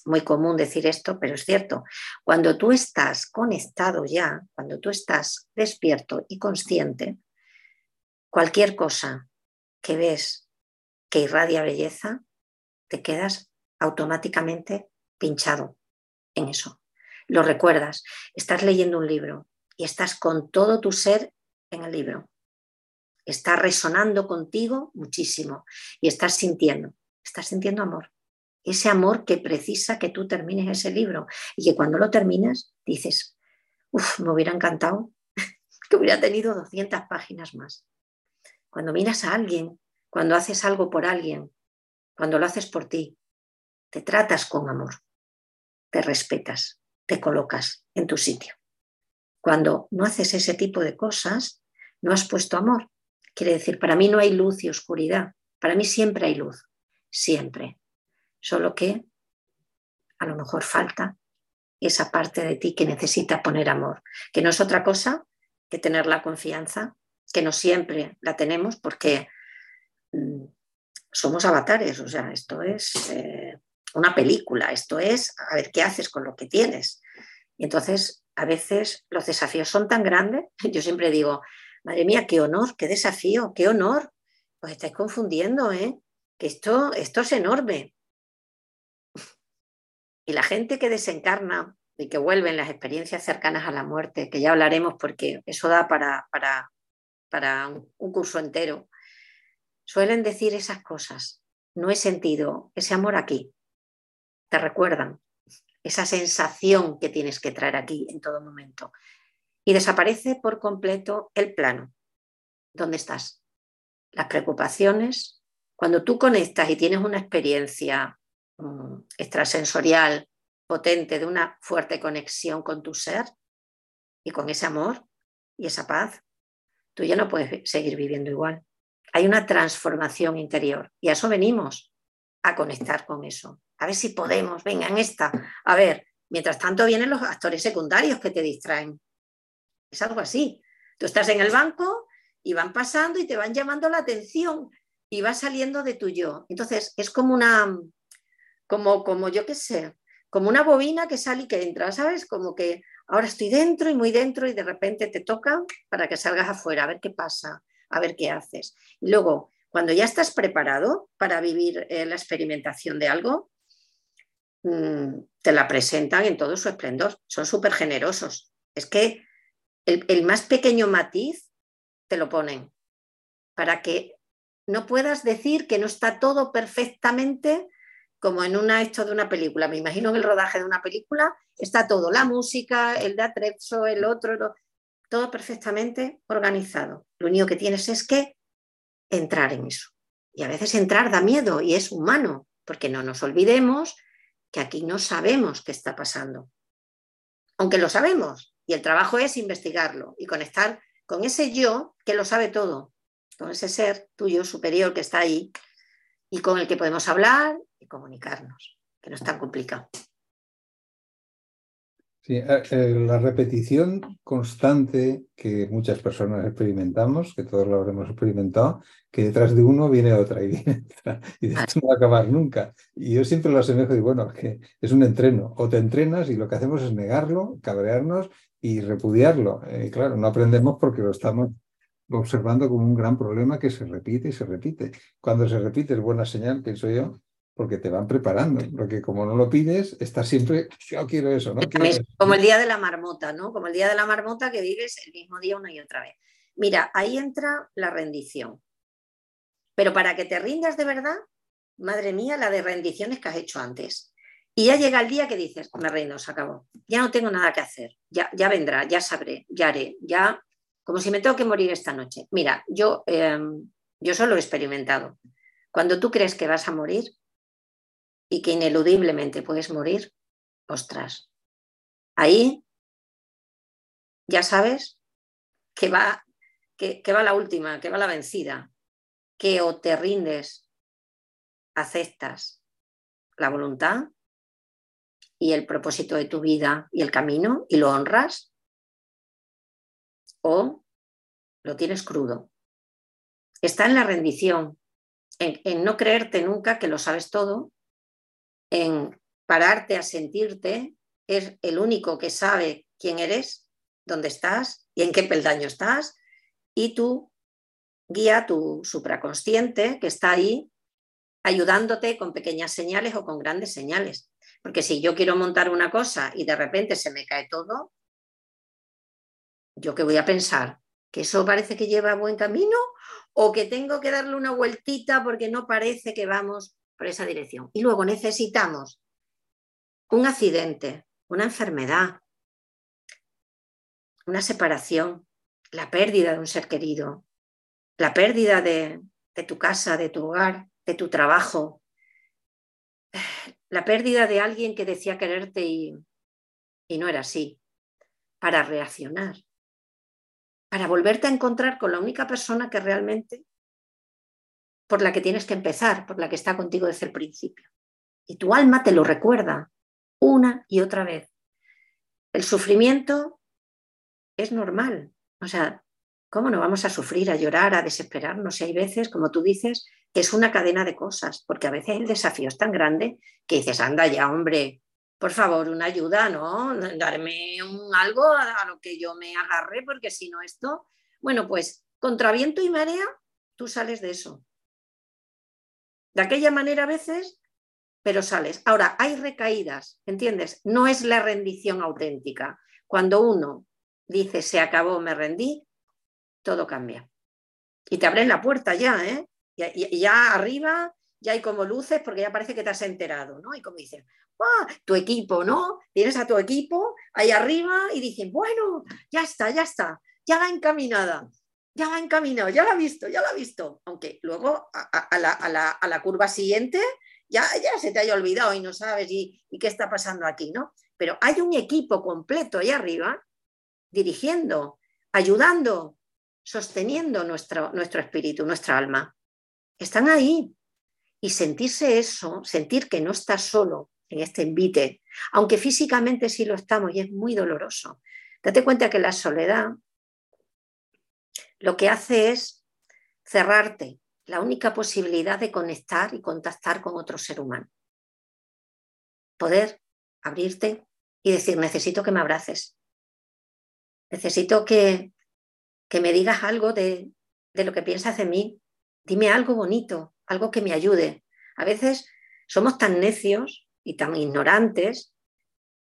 muy común decir esto, pero es cierto. Cuando tú estás conectado ya, cuando tú estás despierto y consciente, cualquier cosa que ves que irradia belleza, te quedas automáticamente pinchado en eso. lo recuerdas. Estás leyendo un libro y estás con todo tu ser en el libro. Está resonando contigo muchísimo y estás sintiendo, estás sintiendo amor. Ese amor que precisa que tú termines ese libro y que cuando lo terminas dices, uff, me hubiera encantado <laughs> que hubiera tenido 200 páginas más. Cuando miras a alguien, cuando haces algo por alguien, cuando lo haces por ti, te tratas con amor, te respetas, te colocas en tu sitio. Cuando no haces ese tipo de cosas, no has puesto amor. Quiere decir, para mí no hay luz y oscuridad. Para mí siempre hay luz, siempre. Solo que a lo mejor falta esa parte de ti que necesita poner amor, que no es otra cosa que tener la confianza, que no siempre la tenemos porque mm, somos avatares, o sea, esto es eh, una película, esto es a ver qué haces con lo que tienes. Y entonces, a veces los desafíos son tan grandes, <laughs> yo siempre digo, madre mía, qué honor, qué desafío, qué honor. Pues estáis confundiendo, ¿eh? Que esto, esto es enorme. Y la gente que desencarna y que vuelven las experiencias cercanas a la muerte, que ya hablaremos porque eso da para, para, para un curso entero, suelen decir esas cosas. No he sentido ese amor aquí. Te recuerdan esa sensación que tienes que traer aquí en todo momento. Y desaparece por completo el plano. ¿Dónde estás? Las preocupaciones. Cuando tú conectas y tienes una experiencia mm, extrasensorial potente de una fuerte conexión con tu ser y con ese amor y esa paz, tú ya no puedes seguir viviendo igual. Hay una transformación interior y a eso venimos, a conectar con eso. A ver si podemos, venga, en esta. A ver, mientras tanto vienen los actores secundarios que te distraen. Es algo así. Tú estás en el banco y van pasando y te van llamando la atención y vas saliendo de tu yo. Entonces, es como una, como, como yo qué sé, como una bobina que sale y que entra, ¿sabes? Como que ahora estoy dentro y muy dentro y de repente te toca para que salgas afuera, a ver qué pasa, a ver qué haces. Y luego, cuando ya estás preparado para vivir eh, la experimentación de algo, mm, te la presentan en todo su esplendor. Son súper generosos. Es que el, más pequeño matiz te lo ponen para que no puedas decir que no está todo perfectamente como en una esto de una película. Me imagino en el rodaje de una película está todo, la música, el de Atrezzo, el otro, todo perfectamente organizado. Lo único que tienes es que entrar en eso. Y a veces entrar da miedo y es humano, porque no nos olvidemos que aquí no sabemos qué está pasando. Aunque lo sabemos, y el trabajo es investigarlo y conectar con ese yo que lo sabe todo, con ese ser tuyo superior que está ahí y con el que podemos hablar y comunicarnos, que no es tan complicado. Sí, eh, eh, la repetición constante que muchas personas experimentamos, que todos lo habremos experimentado, que detrás de uno viene otra y otra, y de esto no va a acabar nunca. Y yo siempre lo asemejo y bueno, que es un entreno, o te entrenas y lo que hacemos es negarlo, cabrearnos y repudiarlo. Eh, claro, no aprendemos porque lo estamos observando como un gran problema que se repite y se repite. Cuando se repite es buena señal, pienso yo, porque te van preparando, porque como no lo pides, estás siempre, yo quiero eso, ¿no? Como el día de la marmota, ¿no? Como el día de la marmota que vives el mismo día una y otra vez. Mira, ahí entra la rendición. Pero para que te rindas de verdad, madre mía, la de rendiciones que has hecho antes. Y ya llega el día que dices, me rindo, se acabó. Ya no tengo nada que hacer. Ya, ya vendrá, ya sabré, ya haré, ya como si me tengo que morir esta noche. Mira, yo, em, yo solo he experimentado. Cuando tú crees que vas a morir y que ineludiblemente puedes morir, ostras, ahí ya sabes que va, que, que va la última, que va la vencida, que o te rindes, aceptas la voluntad y el propósito de tu vida y el camino y lo honras, o lo tienes crudo. Está en la rendición, en, no creerte nunca que lo sabes todo, en pararte a sentirte, es el único que sabe quién eres, dónde estás y en qué peldaño estás, y tú guía tu supraconsciente que está ahí ayudándote con pequeñas señales o con grandes señales. Porque si yo quiero montar una cosa y de repente se me cae todo, ¿yo qué voy a pensar? ¿Que eso parece que lleva buen camino? ¿O que tengo que darle una vueltita porque no parece que vamos por esa dirección? Y luego necesitamos un accidente, una enfermedad, una separación, la pérdida de un ser querido, la pérdida de, tu casa, de tu hogar, de tu trabajo, la pérdida de alguien que decía quererte y, no era así, para reaccionar, para volverte a encontrar con la única persona que realmente por la que tienes que empezar, por la que está contigo desde el principio. Y tu alma te lo recuerda una y otra vez. El sufrimiento es normal. O sea, ¿cómo no vamos a sufrir, a llorar, a desesperarnos? Y hay veces, como tú dices, es una cadena de cosas, porque a veces el desafío es tan grande que dices, anda ya, hombre, por favor, una ayuda, ¿no? Darme un algo a, lo que yo me agarre, porque si no esto, bueno, pues contra viento y marea, tú sales de eso. De aquella manera a veces, pero sales. Ahora, hay recaídas, ¿entiendes? No es la rendición auténtica. Cuando uno dice se acabó, me rendí, todo cambia. Y te abren la puerta ya, ¿eh? Y, ya arriba ya hay como luces porque ya parece que te has enterado, ¿no? Y como dicen, ¡ah! tu equipo, ¿no? Tienes a tu equipo ahí arriba y dicen, bueno, ya está, ya está, ya va encaminada, ya va encaminado, ya la ha visto, ya la ha visto. Aunque luego a, la, curva siguiente ya, ya se te haya olvidado y no sabes y, y qué está pasando aquí, ¿no? Pero hay un equipo completo ahí arriba dirigiendo, ayudando, sosteniendo nuestro, nuestro espíritu, nuestra alma. Están ahí. Y sentirse eso, sentir que no estás solo en este envite, aunque físicamente sí lo estamos y es muy doloroso. Date cuenta que la soledad lo que hace es cerrarte la única posibilidad de conectar y contactar con otro ser humano. Poder abrirte y decir, necesito que me abraces, necesito que, que me digas algo de, de lo que piensas de mí. Dime algo bonito, algo que me ayude. A veces somos tan necios y tan ignorantes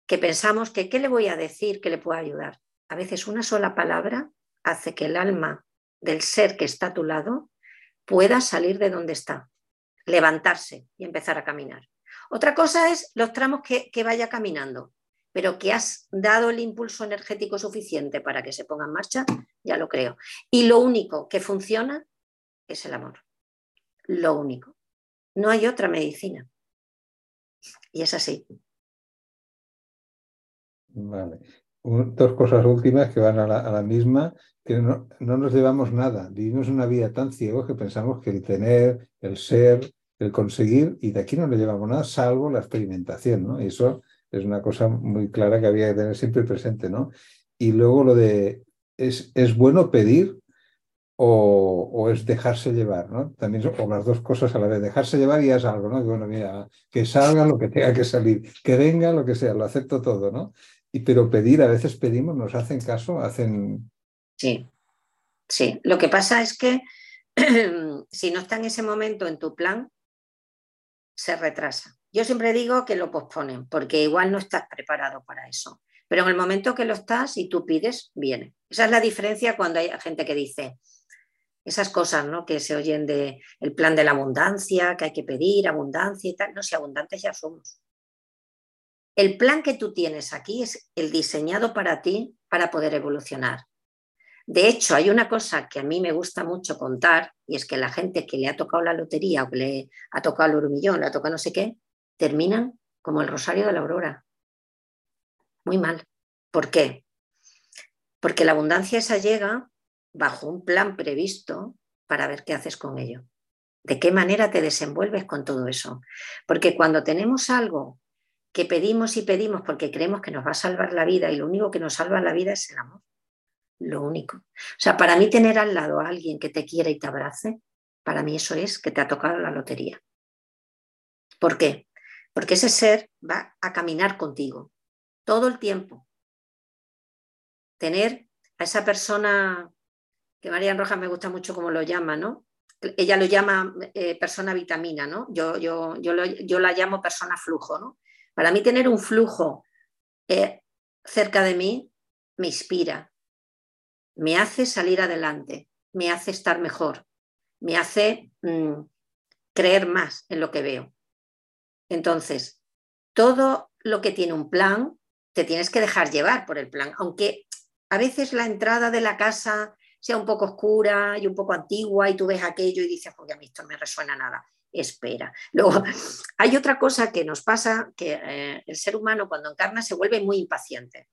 que pensamos que qué le voy a decir que le pueda ayudar. A veces una sola palabra hace que el alma del ser que está a tu lado pueda salir de donde está, levantarse y empezar a caminar. Otra cosa es los tramos que, que vaya caminando pero que has dado el impulso energético suficiente para que se ponga en marcha, ya lo creo. Y lo único que funciona es el amor. Lo único. No hay otra medicina. Y es así. Vale. Dos cosas últimas que van a la, misma, que no, no, nos llevamos nada. Vivimos una vida tan ciego que pensamos que el tener, el ser, el conseguir, y de aquí no le llevamos nada, salvo la experimentación, ¿no? Y eso es una cosa muy clara que había que tener siempre presente, ¿no? Y luego lo de, ¿es, es bueno pedir o, es dejarse llevar, ¿no? También, o las dos cosas a la vez, dejarse llevar y es algo, ¿no? Que bueno, mira, que salga lo que tenga que salir, que venga lo que sea, lo acepto todo, ¿no? Y, pero pedir, a veces pedimos, nos hacen caso, hacen... Sí, sí. Lo que pasa es que <clears throat> si no está en ese momento en tu plan, se retrasa. Yo siempre digo que lo posponen, porque igual no estás preparado para eso. Pero en el momento que lo estás y tú pides, viene. Esa es la diferencia cuando hay gente que dice esas cosas ¿no? que se oyen de el plan de la abundancia, que hay que pedir abundancia y tal. No, si abundantes ya somos. El plan que tú tienes aquí es el diseñado para ti para poder evolucionar. De hecho, hay una cosa que a mí me gusta mucho contar y es que la gente que le ha tocado la lotería o que le ha tocado el urmillón, le ha tocado no sé qué, terminan como el rosario de la aurora. Muy mal. ¿Por qué? Porque la abundancia esa llega bajo un plan previsto para ver qué haces con ello. ¿De qué manera te desenvuelves con todo eso? Porque cuando tenemos algo que pedimos y pedimos porque creemos que nos va a salvar la vida y lo único que nos salva la vida es el amor. Lo único. O sea, para mí tener al lado a alguien que te quiera y te abrace, para mí eso es que te ha tocado la lotería. ¿Por qué? porque ese ser va a caminar contigo todo el tiempo. Tener a esa persona, que María Rojas me gusta mucho como lo llama, ¿no? Ella lo llama eh, persona vitamina, ¿no? Yo, yo, yo, yo, la llamo persona flujo, ¿no? Para mí tener un flujo eh, cerca de mí me inspira, me hace salir adelante, me hace estar mejor, me hace mm, creer más en lo que veo. Entonces, todo lo que tiene un plan, te tienes que dejar llevar por el plan, aunque a veces la entrada de la casa sea un poco oscura y un poco antigua y tú ves aquello y dices, porque a mí esto no me resuena nada. Espera. Luego, <laughs> hay otra cosa que nos pasa, que eh, el ser humano cuando encarna se vuelve muy impaciente.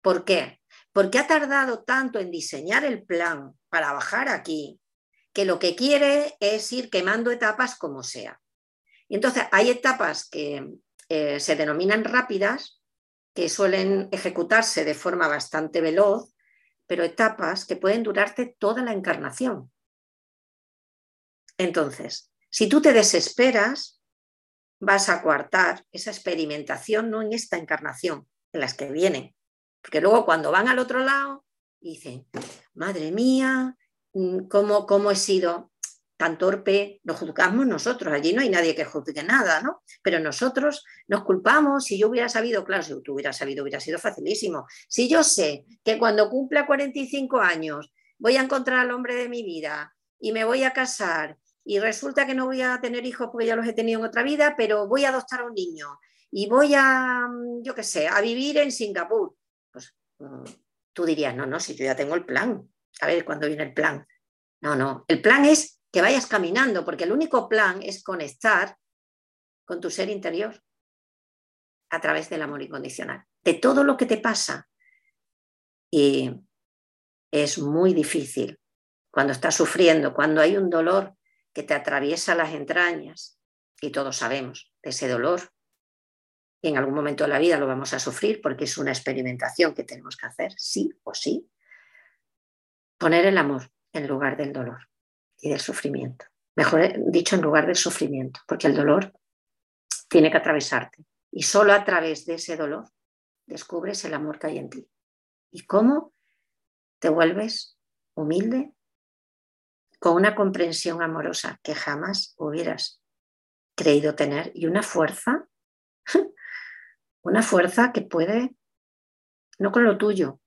¿Por qué? Porque ha tardado tanto en diseñar el plan para bajar aquí, que lo que quiere es ir quemando etapas como sea. Y entonces hay etapas que eh, se denominan rápidas, que suelen ejecutarse de forma bastante veloz, pero etapas que pueden durarte toda la encarnación. Entonces, si tú te desesperas, vas a coartar esa experimentación no en esta encarnación, en las que vienen. Porque luego cuando van al otro lado, dicen, madre mía, mm, ¿cómo, cómo he sido tan torpe? Nos juzgamos nosotros, allí no hay nadie que juzgue nada, ¿no? Pero nosotros nos culpamos, si yo hubiera sabido, claro, si tú hubieras sabido, hubiera sido facilísimo. Si yo sé que cuando cumpla 45 años voy a encontrar al hombre de mi vida y me voy a casar y resulta que no voy a tener hijos porque ya los he tenido en otra vida, pero voy a adoptar a un niño y voy a, mm, yo qué sé, a vivir en Singapur pues mm, tú dirías, no, no, si yo ya tengo el plan. A ver cuándo viene el plan. No, no, el plan es que vayas caminando, porque el único plan es conectar con tu ser interior a través del amor incondicional, de todo lo que te pasa. Y es muy difícil cuando estás sufriendo, cuando hay un dolor que te atraviesa las entrañas, y todos sabemos de ese dolor, y en algún momento de la vida lo vamos a sufrir porque es una experimentación que tenemos que hacer, sí o sí. Poner el amor en lugar del dolor y del sufrimiento. Mejor dicho, en lugar del sufrimiento, porque el dolor tiene que atravesarte. Y solo a través de ese dolor descubres el amor que hay en ti. ¿Y cómo te vuelves humilde con una comprensión amorosa que jamás hubieras creído tener y una fuerza <laughs> una fuerza que puede, no con lo tuyo,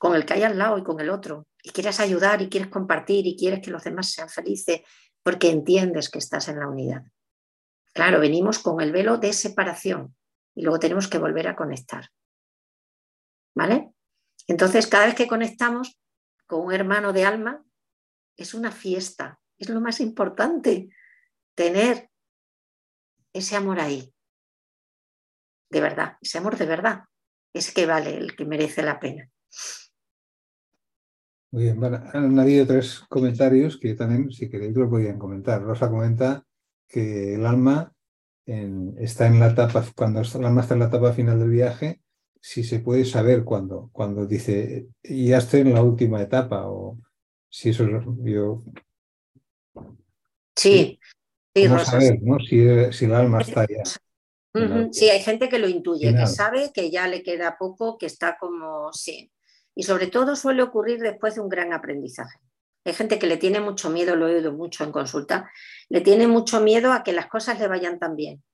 con el que hay al lado y con el otro, y quieres ayudar y quieres compartir y quieres que los demás sean felices porque entiendes que estás en la unidad. Claro, venimos con el velo de separación y luego tenemos que volver a conectar. ¿Vale? Entonces, cada vez que conectamos con un hermano de alma, es una fiesta, es lo más importante, tener ese amor ahí, de verdad, ese amor de verdad, es que vale, el que merece la pena. Muy bien, han habido tres comentarios que también, si queréis, lo podían comentar. Rosa comenta que el alma está en la etapa, cuando el alma está en la etapa final del viaje, si se puede saber cuándo, cuando dice, ya estoy en la última etapa, o si eso yo... Sí, sí, Rosa. Saber, ¿no? si, si el alma está ya. Sí, hay gente que lo intuye, que sabe que ya le queda poco, que está como, sí. Y sobre todo suele ocurrir después de un gran aprendizaje. Hay gente que le tiene mucho miedo, lo he oído mucho en consulta, le tiene mucho miedo a que las cosas le vayan tan bien,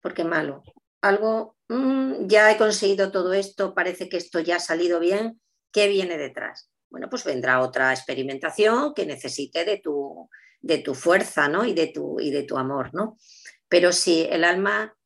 porque malo. Algo, mm, ya he conseguido todo esto, parece que esto ya ha salido bien, ¿qué viene detrás? Bueno, pues vendrá otra experimentación que necesite de tu, de tu fuerza ¿no? y, de tu, y de tu amor. ¿no? Pero si el alma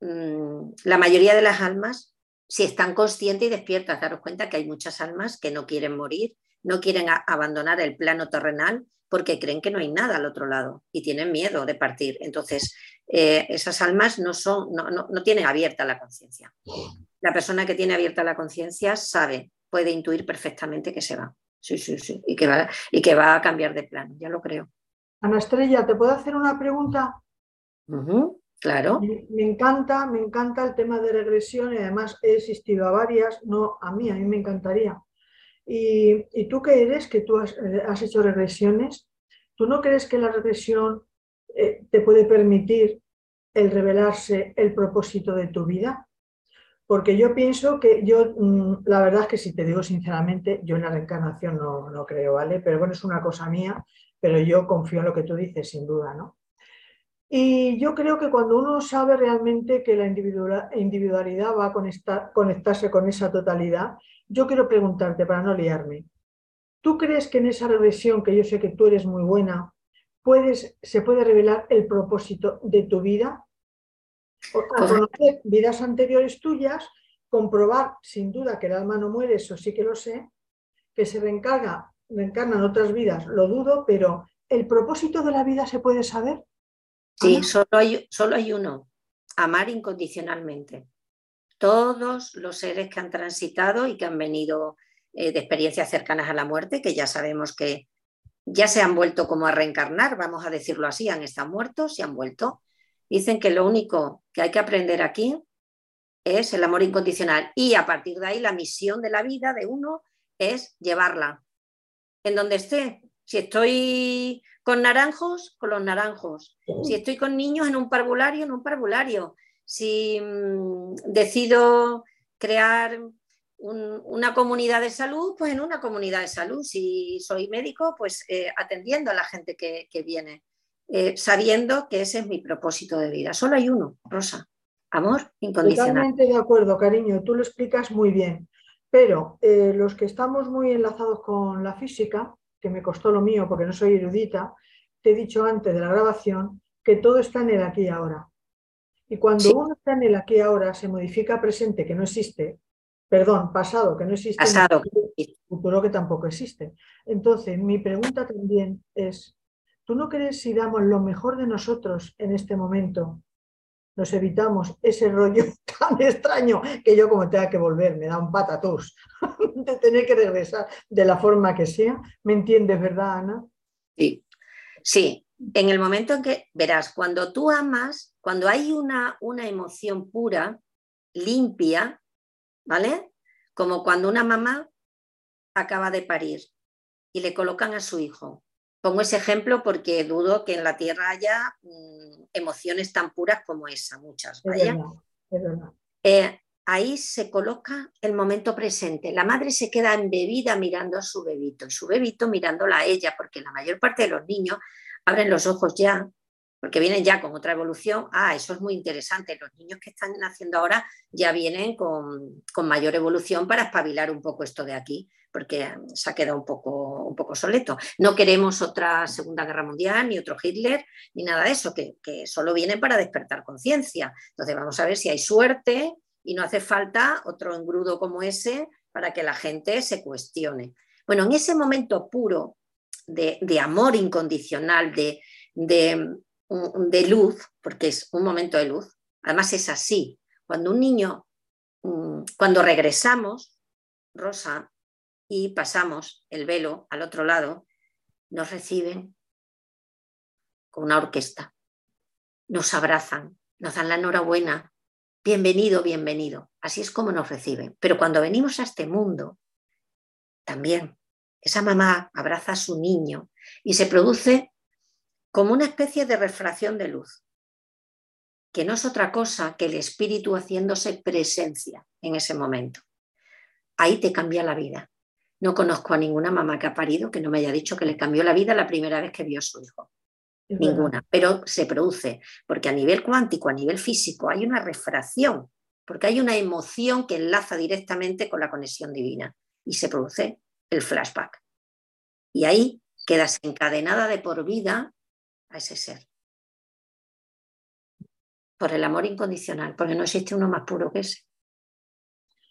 Mm, la mayoría de las almas, si están conscientes y despiertas, daros cuenta que hay muchas almas que no quieren morir, no quieren abandonar el plano terrenal porque creen que no hay nada al otro lado y tienen miedo de partir. Entonces, eh, esas almas no, son, no, no, tienen abierta la conciencia. La persona que tiene abierta la conciencia sabe, puede intuir perfectamente que se va. Sí, sí, sí. Y que va, y que va a cambiar de plano, ya lo creo. Ana Estrella, ¿te puedo hacer una pregunta? Claro. Me, encanta, me encanta el tema de regresión y además he asistido a varias, no a mí, a mí me encantaría. Y, tú qué eres, que tú eh, has, hecho regresiones, ¿tú no crees que la regresión eh, te puede permitir el revelarse el propósito de tu vida? Porque yo pienso que yo, mm, la verdad es que si te digo sinceramente, yo en la reencarnación no, no creo, ¿vale? Pero bueno, es una cosa mía, pero yo confío en lo que tú dices, sin duda, ¿no? Y yo creo que cuando uno sabe realmente que la individualidad va a conectarse con esa totalidad, yo quiero preguntarte para no liarme. ¿Tú crees que en esa regresión, que yo sé que tú eres muy buena, puedes, se puede revelar el propósito de tu vida? O, conocer vidas anteriores tuyas, comprobar sin duda que el alma no muere, eso sí que lo sé, que se reencarga, reencarnan otras vidas, lo dudo, pero ¿el propósito de la vida se puede saber? Sí, solo hay, solo hay uno, amar incondicionalmente. Todos los seres que han transitado y que han venido eh, de experiencias cercanas a la muerte, que ya sabemos que ya se han vuelto como a reencarnar, vamos a decirlo así, han estado muertos y han vuelto. Dicen que lo único que hay que aprender aquí es el amor incondicional y a partir de ahí la misión de la vida de uno es llevarla en donde esté. Si estoy con naranjos, con los naranjos. Si estoy con niños, en un parvulario, en un parvulario. Si mm, decido crear una comunidad de salud, pues en una comunidad de salud. Si soy médico, pues eh, atendiendo a la gente que, viene, eh, sabiendo que ese es mi propósito de vida. Solo hay uno, Rosa. Amor incondicional. Totalmente de acuerdo, cariño. Tú lo explicas muy bien. Pero eh, los que estamos muy enlazados con la física, que me costó lo mío porque no soy erudita, te he dicho antes de la grabación que todo está en el aquí y ahora. Y cuando uno está en el aquí y ahora, se modifica presente que no existe, perdón, pasado que no existe, pasado. futuro que tampoco existe. Entonces, mi pregunta también es, ¿tú no crees si damos lo mejor de nosotros en este momento? Nos evitamos ese rollo <laughs> tan extraño que yo como tenga que volver, me da un patatús <laughs> de tener que regresar de la forma que sea. ¿Me entiendes, verdad, Ana? Sí, sí. En el momento en que, verás, cuando tú amas, cuando hay una, una emoción pura, limpia, ¿vale? Como cuando una mamá acaba de parir y le colocan a su hijo. Pongo ese ejemplo porque dudo que en la tierra haya mm, emociones tan puras como esa, muchas. Eh, ahí se coloca el momento presente. La madre se queda embebida mirando a su bebito y su bebito mirándola a ella, porque la mayor parte de los niños abren los ojos ya, porque vienen ya con otra evolución. Ah, eso es muy interesante. Los niños que están naciendo ahora ya vienen con, mayor evolución para espabilar un poco esto de aquí, porque se ha quedado un poco, un poco soleto. No queremos otra Segunda Guerra Mundial, ni otro Hitler, ni nada de eso, que, que solo vienen para despertar conciencia. Entonces vamos a ver si hay suerte y no hace falta otro engrudo como ese para que la gente se cuestione. Bueno, en ese momento puro de, amor incondicional, de, de, luz, porque es un momento de luz. Además es así. Cuando un niño, mm, cuando regresamos, Rosa, y pasamos el velo al otro lado, nos reciben con una orquesta, nos abrazan, nos dan la enhorabuena, bienvenido, bienvenido. Así es como nos reciben. Pero cuando venimos a este mundo, también esa mamá abraza a su niño y se produce como una especie de refracción de luz, que no es otra cosa que el espíritu haciéndose presencia en ese momento. Ahí te cambia la vida. No conozco a ninguna mamá que ha parido que no me haya dicho que le cambió la vida la primera vez que vio a su hijo. ninguna, pero se produce, porque a nivel cuántico, a nivel físico, hay una refracción, porque hay una emoción que enlaza directamente con la conexión divina y se produce el flashback. Y ahí quedas encadenada de por vida a ese ser. Por el amor incondicional, porque no existe uno más puro que ese.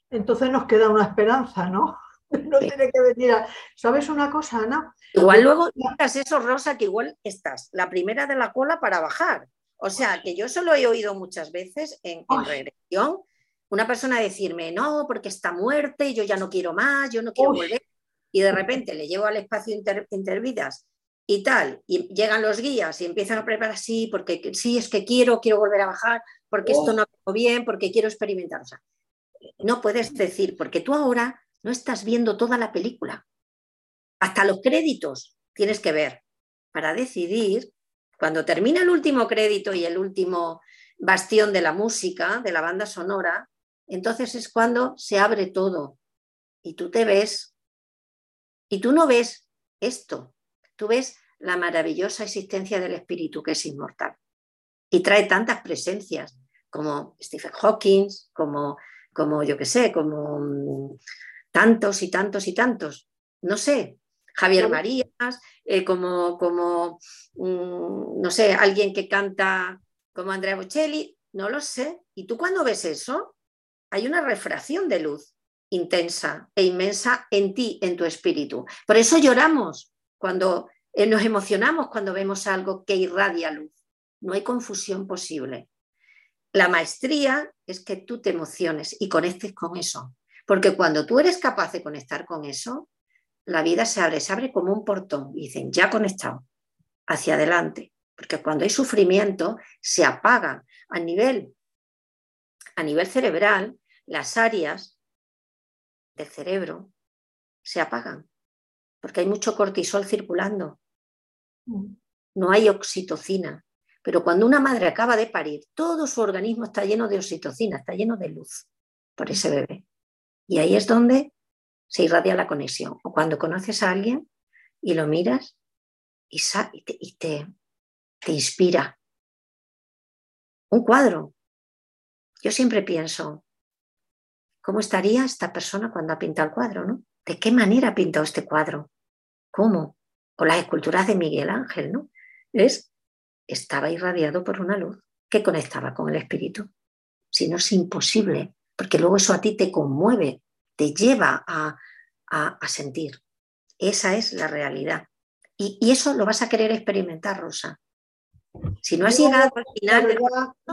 Entonces nos queda una esperanza, ¿no? <laughs> No tiene que venir a... ¿Sabes una cosa, Ana? Igual luego digas eso, Rosa, que igual estás la primera de la cola para bajar. O sea, que yo solo he oído muchas veces en, en regresión una persona decirme, no, porque está muerte, yo ya no quiero más, yo no quiero volver y de repente le llevo al espacio intervidas y tal, y llegan los guías y empiezan a preparar, sí, porque sí, es que quiero, quiero volver a bajar, porque esto no va bien, porque quiero experimentar. O sea, no puedes decir, porque tú ahora no estás viendo toda la película. Hasta los créditos tienes que ver para decidir, cuando termina el último crédito y el último bastión de la música, de la banda sonora, entonces es cuando se abre todo y tú te ves y tú no ves esto, tú ves la maravillosa existencia del espíritu que es inmortal. y trae tantas presencias como Stephen Hawking, como, como yo qué sé, como mm, tantos y tantos y tantos. No sé, Javier Marías, eh, como, como mm, no sé, alguien que canta como Andrea Bocelli, no lo sé. Y tú cuando ves eso, hay una refracción de luz intensa e inmensa en ti, en tu espíritu. Por eso lloramos cuando eh, nos emocionamos cuando vemos algo que irradia luz. No hay confusión posible. La maestría es que tú te emociones y conectes con eso. Porque cuando tú eres capaz de conectar con eso, la vida se abre, se abre como un portón y dicen, ya conectado, hacia adelante. Porque cuando hay sufrimiento, se apaga a nivel, a nivel cerebral, las áreas del cerebro se apagan, porque hay mucho cortisol circulando. Mm. No hay oxitocina. Pero cuando una madre acaba de parir, todo su organismo está lleno de oxitocina, está lleno de luz por ese bebé. Y ahí es donde se irradia la conexión. O cuando conoces a alguien y lo miras y, te, te inspira. Un cuadro. Yo siempre pienso, ¿cómo estaría esta persona cuando ha pintado el cuadro? ¿no? ¿De qué manera ha pintado este cuadro? ¿Cómo? O las esculturas de Miguel Ángel, ¿no? Es, estaba irradiado por una luz que conectaba con el espíritu. Si no es imposible, porque luego eso a ti te conmueve, te lleva a, sentir. Esa es la realidad. Y, y, eso lo vas a querer experimentar, Rosa. Si no has llegado al final.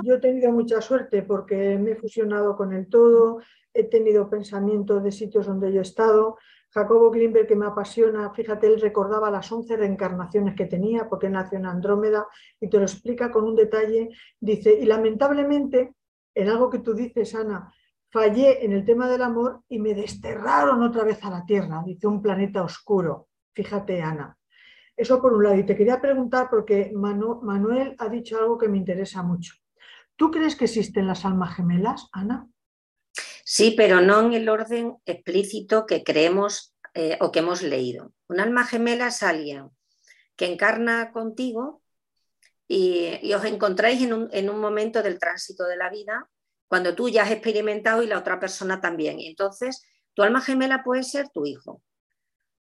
Yo he tenido mucha suerte porque me he fusionado con el todo, he tenido pensamientos de sitios donde yo he estado. Jacobo Glimberg, que me apasiona, fíjate, él recordaba las 11 reencarnaciones que tenía, porque nació en Andrómeda, y te lo explica con un detalle. Dice, y lamentablemente, en algo que tú dices, Ana, fallé en el tema del amor y me desterraron otra vez a la Tierra, dice un planeta oscuro. Fíjate, Ana. Eso por un lado. Y te quería preguntar, porque Manuel ha dicho algo que me interesa mucho. ¿Tú crees que existen las almas gemelas, Ana? Sí, pero no en el orden explícito que creemos eh, o que hemos leído. Un alma gemela es alguien que encarna contigo y, os encontráis en un, en un, momento del tránsito de la vida cuando tú ya has experimentado y la otra persona también. Y entonces, tu alma gemela puede ser tu hijo,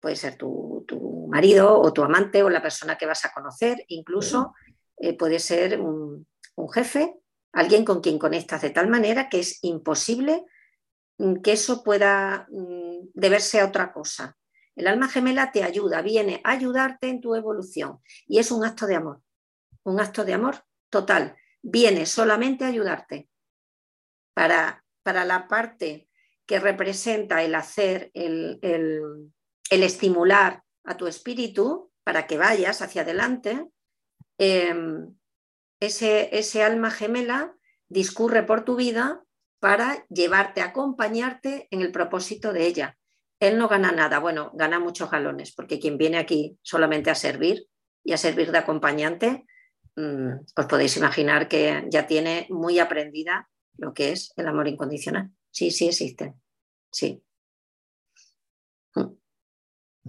puede ser tu, marido o tu amante o la persona que vas a conocer, incluso eh, puede ser un, jefe, alguien con quien conectas de tal manera que es imposible que eso pueda mm, deberse a otra cosa. El alma gemela te ayuda, viene a ayudarte en tu evolución y es un acto de amor, un acto de amor total. Viene solamente a ayudarte para, para la parte que representa el hacer, el, el estimular a tu espíritu para que vayas hacia adelante, em, ese, ese alma gemela discurre por tu vida para llevarte, acompañarte en el propósito de ella. Él no gana nada, bueno, gana muchos galones, porque quien viene aquí solamente a servir y a servir de acompañante, mm, os podéis imaginar que ya tiene muy aprendida lo que es el amor incondicional. Sí, sí existe. Sí.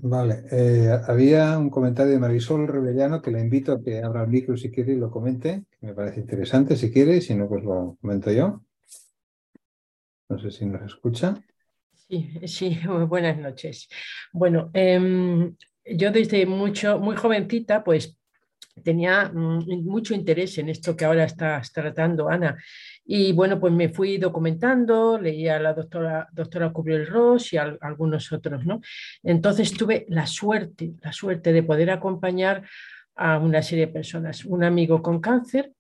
Vale, eh, había un comentario de Marisol Rebellano que le invito a que abra el micro si quiere y lo comente, que me parece interesante si quiere, si no, pues lo comento yo. No sé si nos escucha. Sí, sí, <laughs> buenas noches. Bueno, em, yo desde mucho, muy jovencita, pues tenía mm, mucho interés en esto que ahora estás tratando, Ana. Y bueno, pues me fui documentando, leía a la doctora, doctora Cubriel Ross y a, algunos otros, ¿no? Entonces tuve la suerte, la suerte de poder acompañar a una serie de personas, un amigo con cáncer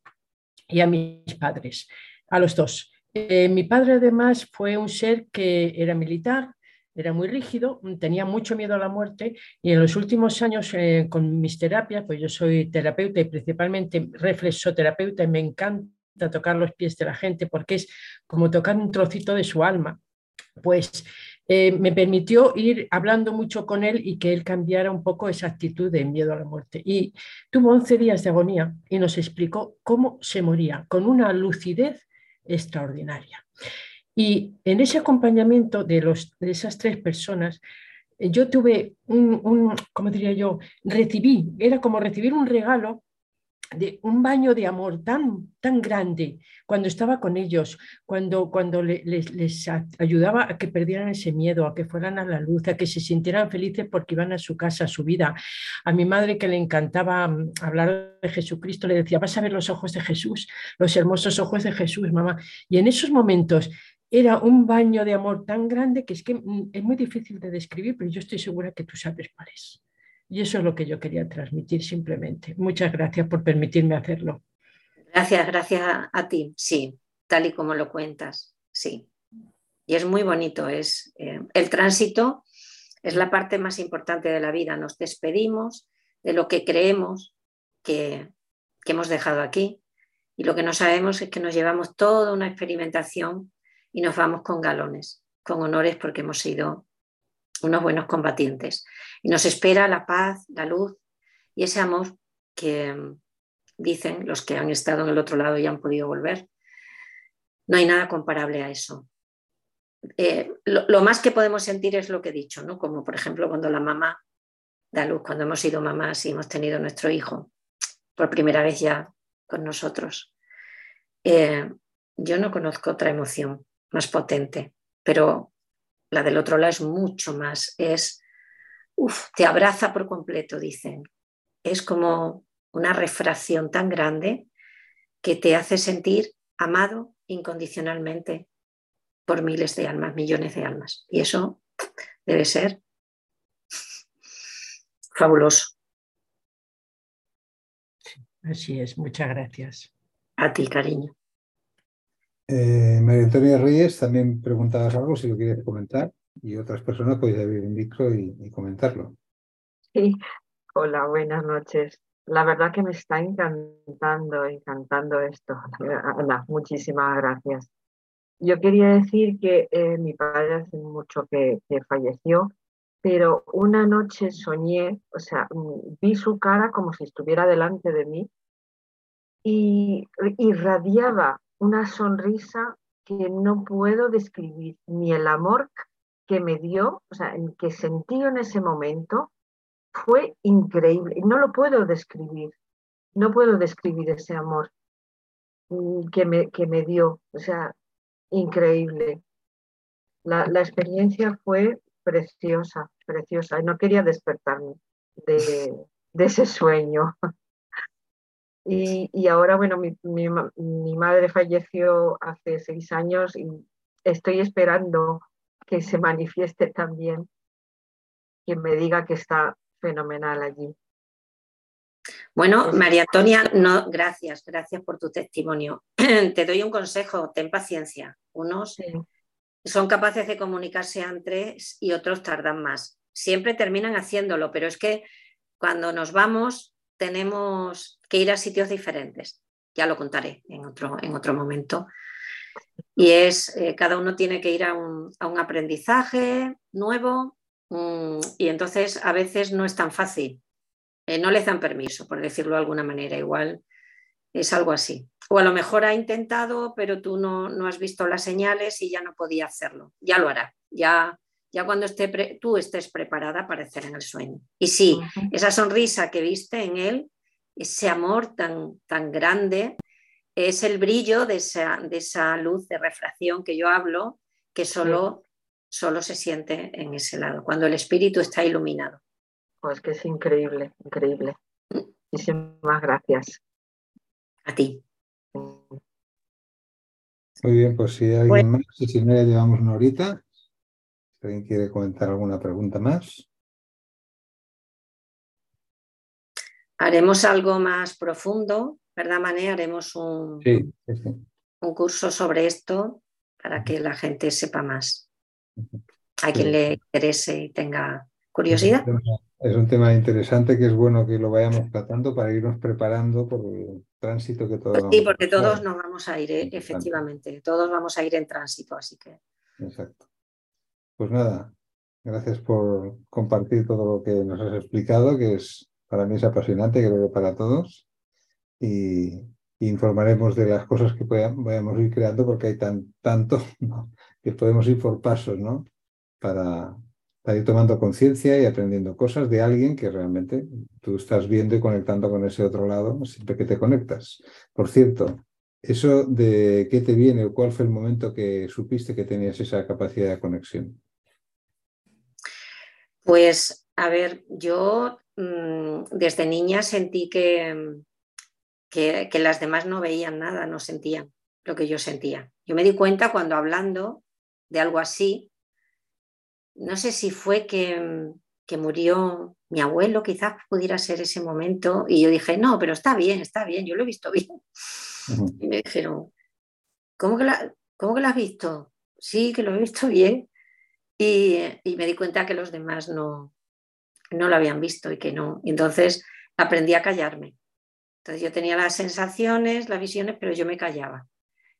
y a mis padres, a los dos. Eh, mi padre además fue un ser que era militar, era muy rígido, tenía mucho miedo a la muerte y en los últimos años eh, con mis terapias, pues yo soy terapeuta y principalmente reflexoterapeuta y me encanta tocar los pies de la gente porque es como tocar un trocito de su alma. Pues eh, me permitió ir hablando mucho con él y que él cambiara un poco esa actitud de miedo a la muerte. Y tuvo 11 días de agonía y nos explicó cómo se moría con una lucidez extraordinaria. Y en ese acompañamiento de, los, de esas tres personas, yo tuve un, un, ¿cómo diría yo? Recibí, era como recibir un regalo de un baño de amor tan, tan grande cuando estaba con ellos, cuando, cuando les, ayudaba a que perdieran ese miedo, a que fueran a la luz, a que se sintieran felices porque iban a su casa, a su vida. A mi madre que le encantaba mm, hablar de Jesucristo, le decía, vas a ver los ojos de Jesús, los hermosos ojos de Jesús, mamá. Y en esos momentos era un baño de amor tan grande que es que mm, es muy difícil de describir, pero yo estoy segura que tú sabes cuál es. Y eso es lo que yo quería transmitir simplemente. Muchas gracias por permitirme hacerlo. Gracias, gracias a, ti. Sí, tal y como lo cuentas. Sí. Y es muy bonito. Es, eh, el tránsito es la parte más importante de la vida. Nos despedimos de lo que creemos que, que hemos dejado aquí. Y lo que no sabemos es que nos llevamos toda una experimentación y nos vamos con galones, con honores porque hemos sido unos buenos combatientes. Y nos espera la paz, la luz y ese amor que mm, dicen los que han estado en el otro lado y han podido volver. No hay nada comparable a eso. Eh, lo, más que podemos sentir es lo que he dicho, ¿no? Como por ejemplo cuando la mamá da luz, cuando hemos sido mamás y hemos tenido nuestro hijo por primera vez ya con nosotros. Eh, yo no conozco otra emoción más potente, pero la del otro lado es mucho más, es, uff, te abraza por completo, dicen. Es como una refracción tan grande que te hace sentir amado incondicionalmente por miles de almas, millones de almas. Y eso debe ser fabuloso. Así es, muchas gracias. A ti, cariño. Eh, María Antonia Reyes, también preguntabas algo, si lo quieres comentar, y otras personas podéis abrir el micro y, comentarlo. Sí, hola, buenas noches. La verdad que me está encantando, encantando esto. Ana, muchísimas gracias. Yo quería decir que eh, mi padre hace mucho que, que, falleció, pero una noche soñé, o sea, mm, vi su cara como si estuviera delante de mí y irradiaba una sonrisa que no puedo describir, ni el amor que me dio, o sea, que sentí en ese momento, fue increíble. No lo puedo describir, no puedo describir ese amor mm, que me, que me dio, o sea, increíble. La, la experiencia fue preciosa, preciosa. No quería despertarme de, de ese sueño. <laughs> Y, ahora, bueno, mi, mi, madre falleció hace seis años y estoy esperando que se manifieste también, que me diga que está fenomenal allí. Bueno, María Antonia, no, gracias, gracias por tu testimonio. <clears throat> Te doy un consejo, ten paciencia. Unos son capaces de comunicarse antes y otros tardan más. Siempre terminan haciéndolo, pero es que cuando nos vamos tenemos que ir a sitios diferentes. Ya lo contaré en otro, en otro momento. Y es, eh, cada uno tiene que ir a un, aprendizaje nuevo mm, y entonces a veces no es tan fácil. Eh, no les dan permiso, por decirlo de alguna manera. Igual es algo así. O a lo mejor ha intentado, pero tú no, no has visto las señales y ya no podía hacerlo. Ya lo hará. Ya ya cuando esté tú estés preparada para aparecer en el sueño. Y sí, esa sonrisa que viste en él, ese amor tan, tan grande, es el brillo de esa, de esa luz de refracción que yo hablo, que solo, solo se siente en ese lado, cuando el espíritu está iluminado. Pues que es increíble, increíble. Mm. Muchísimas gracias. A ti. Muy bien, pues si hay alguien más, si no ya llevamos una horita. ¿Alguien quiere comentar alguna pregunta más? Haremos algo más profundo, ¿verdad, Mané? Haremos un, un curso sobre esto para que la gente sepa más. A quien le interese y tenga curiosidad. Es un tema interesante que es bueno que lo vayamos tratando para irnos preparando por el tránsito que todos. Sí, porque todos nos vamos a ir, ¿eh? efectivamente, todos vamos a ir en tránsito, así que. Exacto. Pues nada, gracias por compartir todo lo que nos has explicado, que es para mí es apasionante, creo que para todos. Y, informaremos de las cosas que vayamos ir creando, porque hay tan, tanto <laughs> que podemos ir por pasos, ¿no? Para, para ir tomando conciencia y aprendiendo cosas de alguien que realmente tú estás viendo y conectando con ese otro lado siempre que te conectas. Por cierto, ¿eso de qué te viene o cuál fue el momento que supiste que tenías esa capacidad de conexión? Pues, a ver, yo mm, desde niña sentí que, que, que las demás no veían nada, no sentían lo que yo sentía. Yo me di cuenta cuando hablando de algo así, no sé si fue que, que murió mi abuelo, quizás pudiera ser ese momento, y yo dije, no, pero está bien, está bien, yo lo he visto bien. Y me dijeron, ¿cómo que, la, ¿cómo que lo has visto? Sí, que lo he visto bien. Y, y, me di cuenta que los demás no, no lo habían visto y que no. Entonces aprendí a callarme. Entonces yo tenía las sensaciones, las visiones, pero yo me callaba.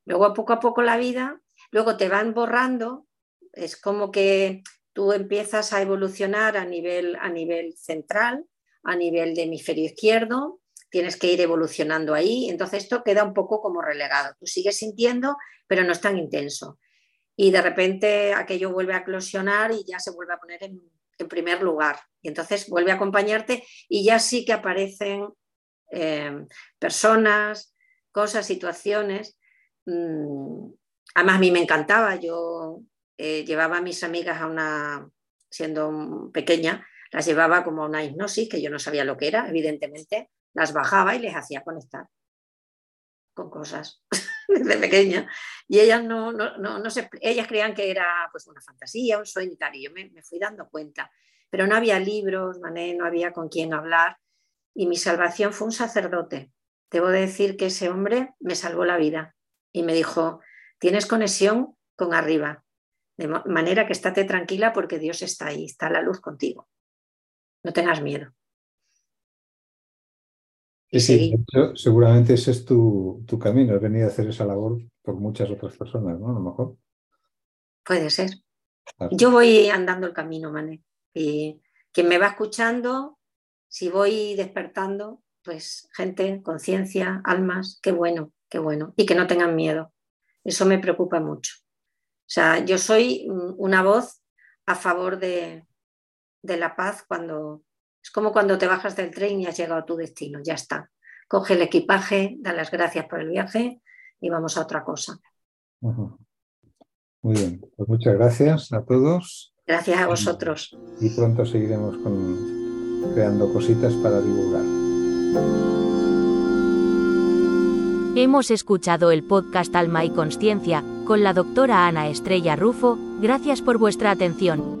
Luego poco a poco la vida, luego te van borrando, es como que tú empiezas a evolucionar a nivel, a nivel central, a nivel de hemisferio izquierdo, tienes que ir evolucionando ahí, entonces esto queda un poco como relegado. Tú sigues sintiendo, pero no es tan intenso. Y de repente aquello vuelve a eclosionar y ya se vuelve a poner en, primer lugar. Y entonces vuelve a acompañarte y ya sí que aparecen eh, personas, cosas, situaciones. Mm, además, a mí me encantaba. Yo eh, llevaba a mis amigas a una, siendo pequeña, las llevaba como a una hipnosis, que yo no sabía lo que era, evidentemente, las bajaba y les hacía conectar con cosas <laughs> <laughs> desde pequeña. Y ellas no, no, no, no se, ellas creían que era pues una fantasía, un sueño y tal, y yo me, me fui dando cuenta. Pero no había libros, mané, no había con quién hablar, y mi salvación fue un sacerdote. Debo decir que ese hombre me salvó la vida y me dijo, tienes conexión con arriba, de manera que estate tranquila porque Dios está ahí, está la luz contigo. No tengas miedo. Sí, seguramente ese es tu, tu camino, has venido a hacer esa labor por muchas otras personas, ¿no? A lo mejor. Puede ser. Claro. Yo voy andando el camino, Mané. Y quien me va escuchando, si voy despertando, pues gente, conciencia, almas, qué bueno, qué bueno. Y que no tengan miedo. Eso me preocupa mucho. O sea, yo soy una voz a favor de, de la paz cuando es como cuando te bajas del tren y has llegado a tu destino, ya está. Coge el equipaje, da las gracias por el viaje y vamos a otra cosa. Uh -huh. Muy bien, pues muchas gracias a todos. Gracias a vosotros. Y pronto seguiremos con, creando cositas para divulgar. Hemos escuchado el podcast Alma y Consciencia con la doctora Ana Estrella Rufo. Gracias por vuestra atención.